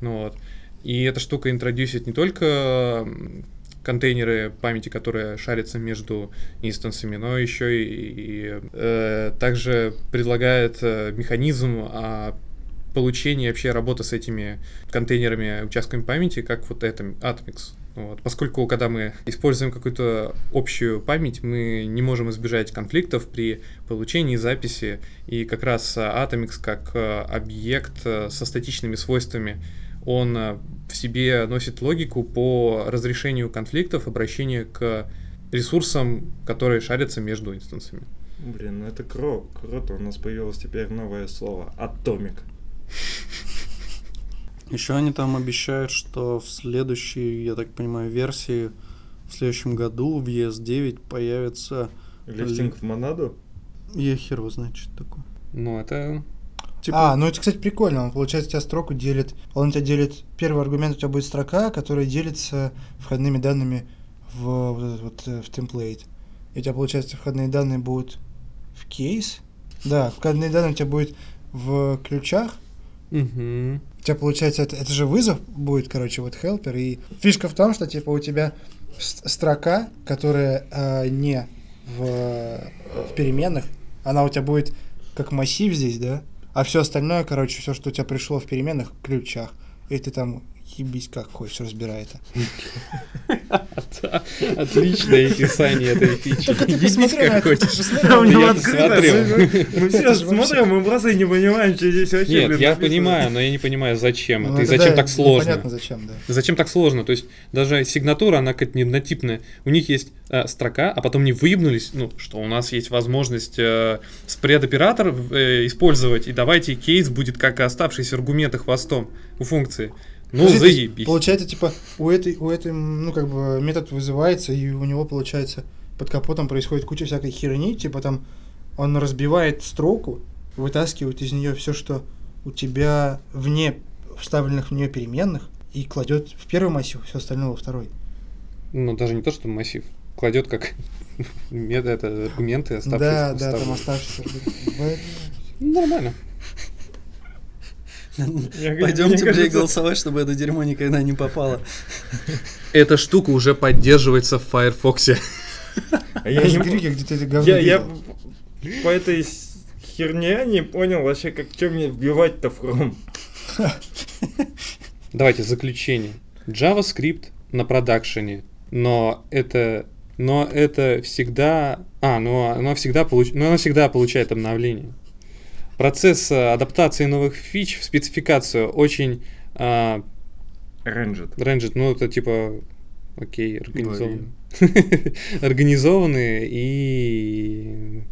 Speaker 3: Ну вот. И эта штука интродюсит не только контейнеры памяти, которые шарятся между инстансами, но еще и, и, э, также предлагает э, механизм а, получения вообще работы с этими контейнерами, участками памяти, как вот это Atomics. Вот. Поскольку, когда мы используем какую-то общую память, мы не можем избежать конфликтов при получении записи, и как раз а, Atomics как а, объект а, со статичными свойствами, он а, в себе носит логику по разрешению конфликтов, обращению к ресурсам, которые шарятся между инстансами.
Speaker 1: Блин, ну это кро- круто, у нас появилось теперь новое слово. Атомик.
Speaker 2: Еще они там обещают, что в следующей, я так понимаю, версии в следующем году в ES9 появится...
Speaker 1: Лифтинг в монаду?
Speaker 2: Я хер его знает, что это такое.
Speaker 3: Ну, это...
Speaker 2: Типа,
Speaker 6: А, ну это, кстати, прикольно. Он, получается, у тебя строку делит. Он у тебя делит. Первый аргумент у тебя будет строка, которая делится входными данными в, вот этот вот, э, в темплейт. И у тебя, получается, входные данные будут в кейс. Да, входные данные у тебя будет в ключах.
Speaker 3: Мгм.
Speaker 6: У тебя, получается, это, это же вызов будет, короче, вот helper. И фишка в том, что, типа, у тебя строка, которая э, не в, в переменных, она у тебя будет как массив здесь, да? А все остальное, короче, все, что у тебя пришло в переменных, ключах. И ты там ебись как хочешь, разбирай это.
Speaker 3: Отличное описание этой фичи.
Speaker 6: Только ты
Speaker 3: Ебись
Speaker 6: посмотри
Speaker 3: как хочешь.
Speaker 1: у него открыто. Мы все смотрим, мы просто не понимаем, что здесь вообще,
Speaker 3: Нет, я понимаю, но я не понимаю, зачем
Speaker 6: Ну,
Speaker 3: это и
Speaker 6: это
Speaker 3: зачем так сложно.
Speaker 6: Непонятно зачем, да.
Speaker 3: Зачем так сложно? То есть даже сигнатура, она как-то не однотипная. У них есть э, строка, а потом не выебнулись, ну, что у нас есть возможность э, спред-оператор э, использовать, и давайте кейс будет как оставшиеся аргументы хвостом у функции. Ну,
Speaker 6: есть
Speaker 3: заебись.
Speaker 6: Получается, типа, у этой, у этой, ну, как бы, метод вызывается, и у него, получается, под капотом происходит куча всякой херни, типа, там, он разбивает строку, вытаскивает из нее все, что у тебя вне вставленных в нее переменных, и кладет в первый массив, все остальное во второй.
Speaker 3: Ну, даже не то, что массив. Кладет как *laughs* это аргументы оставшиеся.
Speaker 6: да, да, там
Speaker 3: оставшиеся. Нормально.
Speaker 2: Пойдемте, блядь, голосовать, чтобы это дерьмо никогда не попало.
Speaker 3: Эта штука уже поддерживается в Firefox.
Speaker 1: а Я, не-
Speaker 6: грифик, где ты это говно
Speaker 1: я, по этой херне не понял вообще, как что мне вбивать-то в Chrome.
Speaker 3: Давайте заключение. JavaScript на продакшене, но это, но это всегда, а, но оно всегда получ, но оно всегда получает обновление. Процесс э, адаптации новых фич в спецификацию очень а,
Speaker 1: arranged.
Speaker 3: arranged, ну это типа, окей, организованный, организованный *laughs* и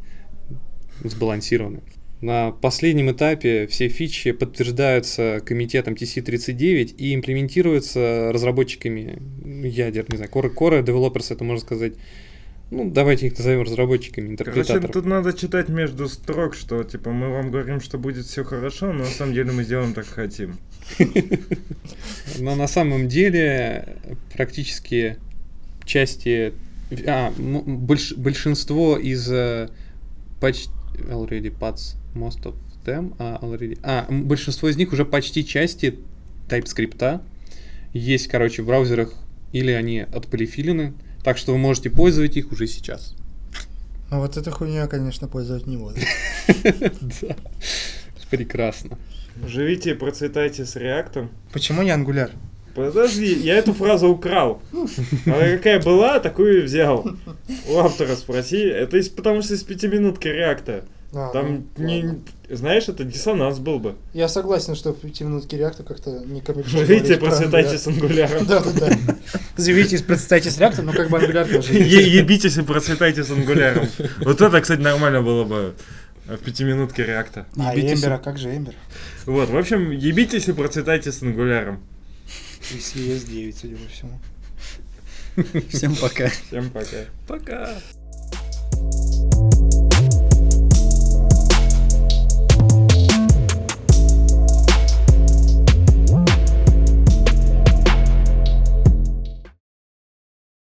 Speaker 3: сбалансированный. На последнем этапе все фичи подтверждаются комитетом TC39 и имплементируются разработчиками ядер, не знаю, Core, Core Developers, это можно сказать, ну, давайте их назовем разработчиками,
Speaker 1: Короче,
Speaker 3: интерпретаторов.
Speaker 1: тут надо читать между строк, что типа мы вам говорим, что будет все хорошо, но на самом деле мы сделаем так хотим. *laughs*
Speaker 3: Но на самом деле практически части А, больш- большинство из э, почти... Already parts, most of them are already... А, большинство из них уже почти части TypeScript. Есть, короче, в браузерах, или они отполифилены, так что вы можете пользовать их уже сейчас.
Speaker 6: Ну вот эта хуйня, конечно, пользовать не буду. *laughs*
Speaker 3: Да. Прекрасно.
Speaker 1: Живите и процветайте с реактом.
Speaker 6: Почему не ангуляр?
Speaker 1: Подожди, я эту фразу украл. Она какая была, такую и взял. У автора спроси. Это из- потому что из пятиминутки реакта.
Speaker 6: А,
Speaker 1: Там,
Speaker 6: ну,
Speaker 1: не,
Speaker 6: ладно.
Speaker 1: знаешь, это диссонанс был бы.
Speaker 6: Я согласен, что в пятиминутке реактор как-то не
Speaker 1: Живите *laughs* *laughs* *laughs* и процветайте с ангуляром.
Speaker 6: Да, да, да. Живите и процветайте с реактором, но как бы ангуляр тоже
Speaker 1: Ебитесь и процветайте с ангуляром. Вот это, кстати, нормально было бы в пятиминутке реакта.
Speaker 6: А
Speaker 2: Ебитесь.
Speaker 6: Эмбер, а как же Эмбер?
Speaker 1: Вот, в общем, ебитесь и процветайте с ангуляром.
Speaker 6: И CS9, судя по всему.
Speaker 2: Всем пока.
Speaker 1: Всем пока.
Speaker 3: Пока.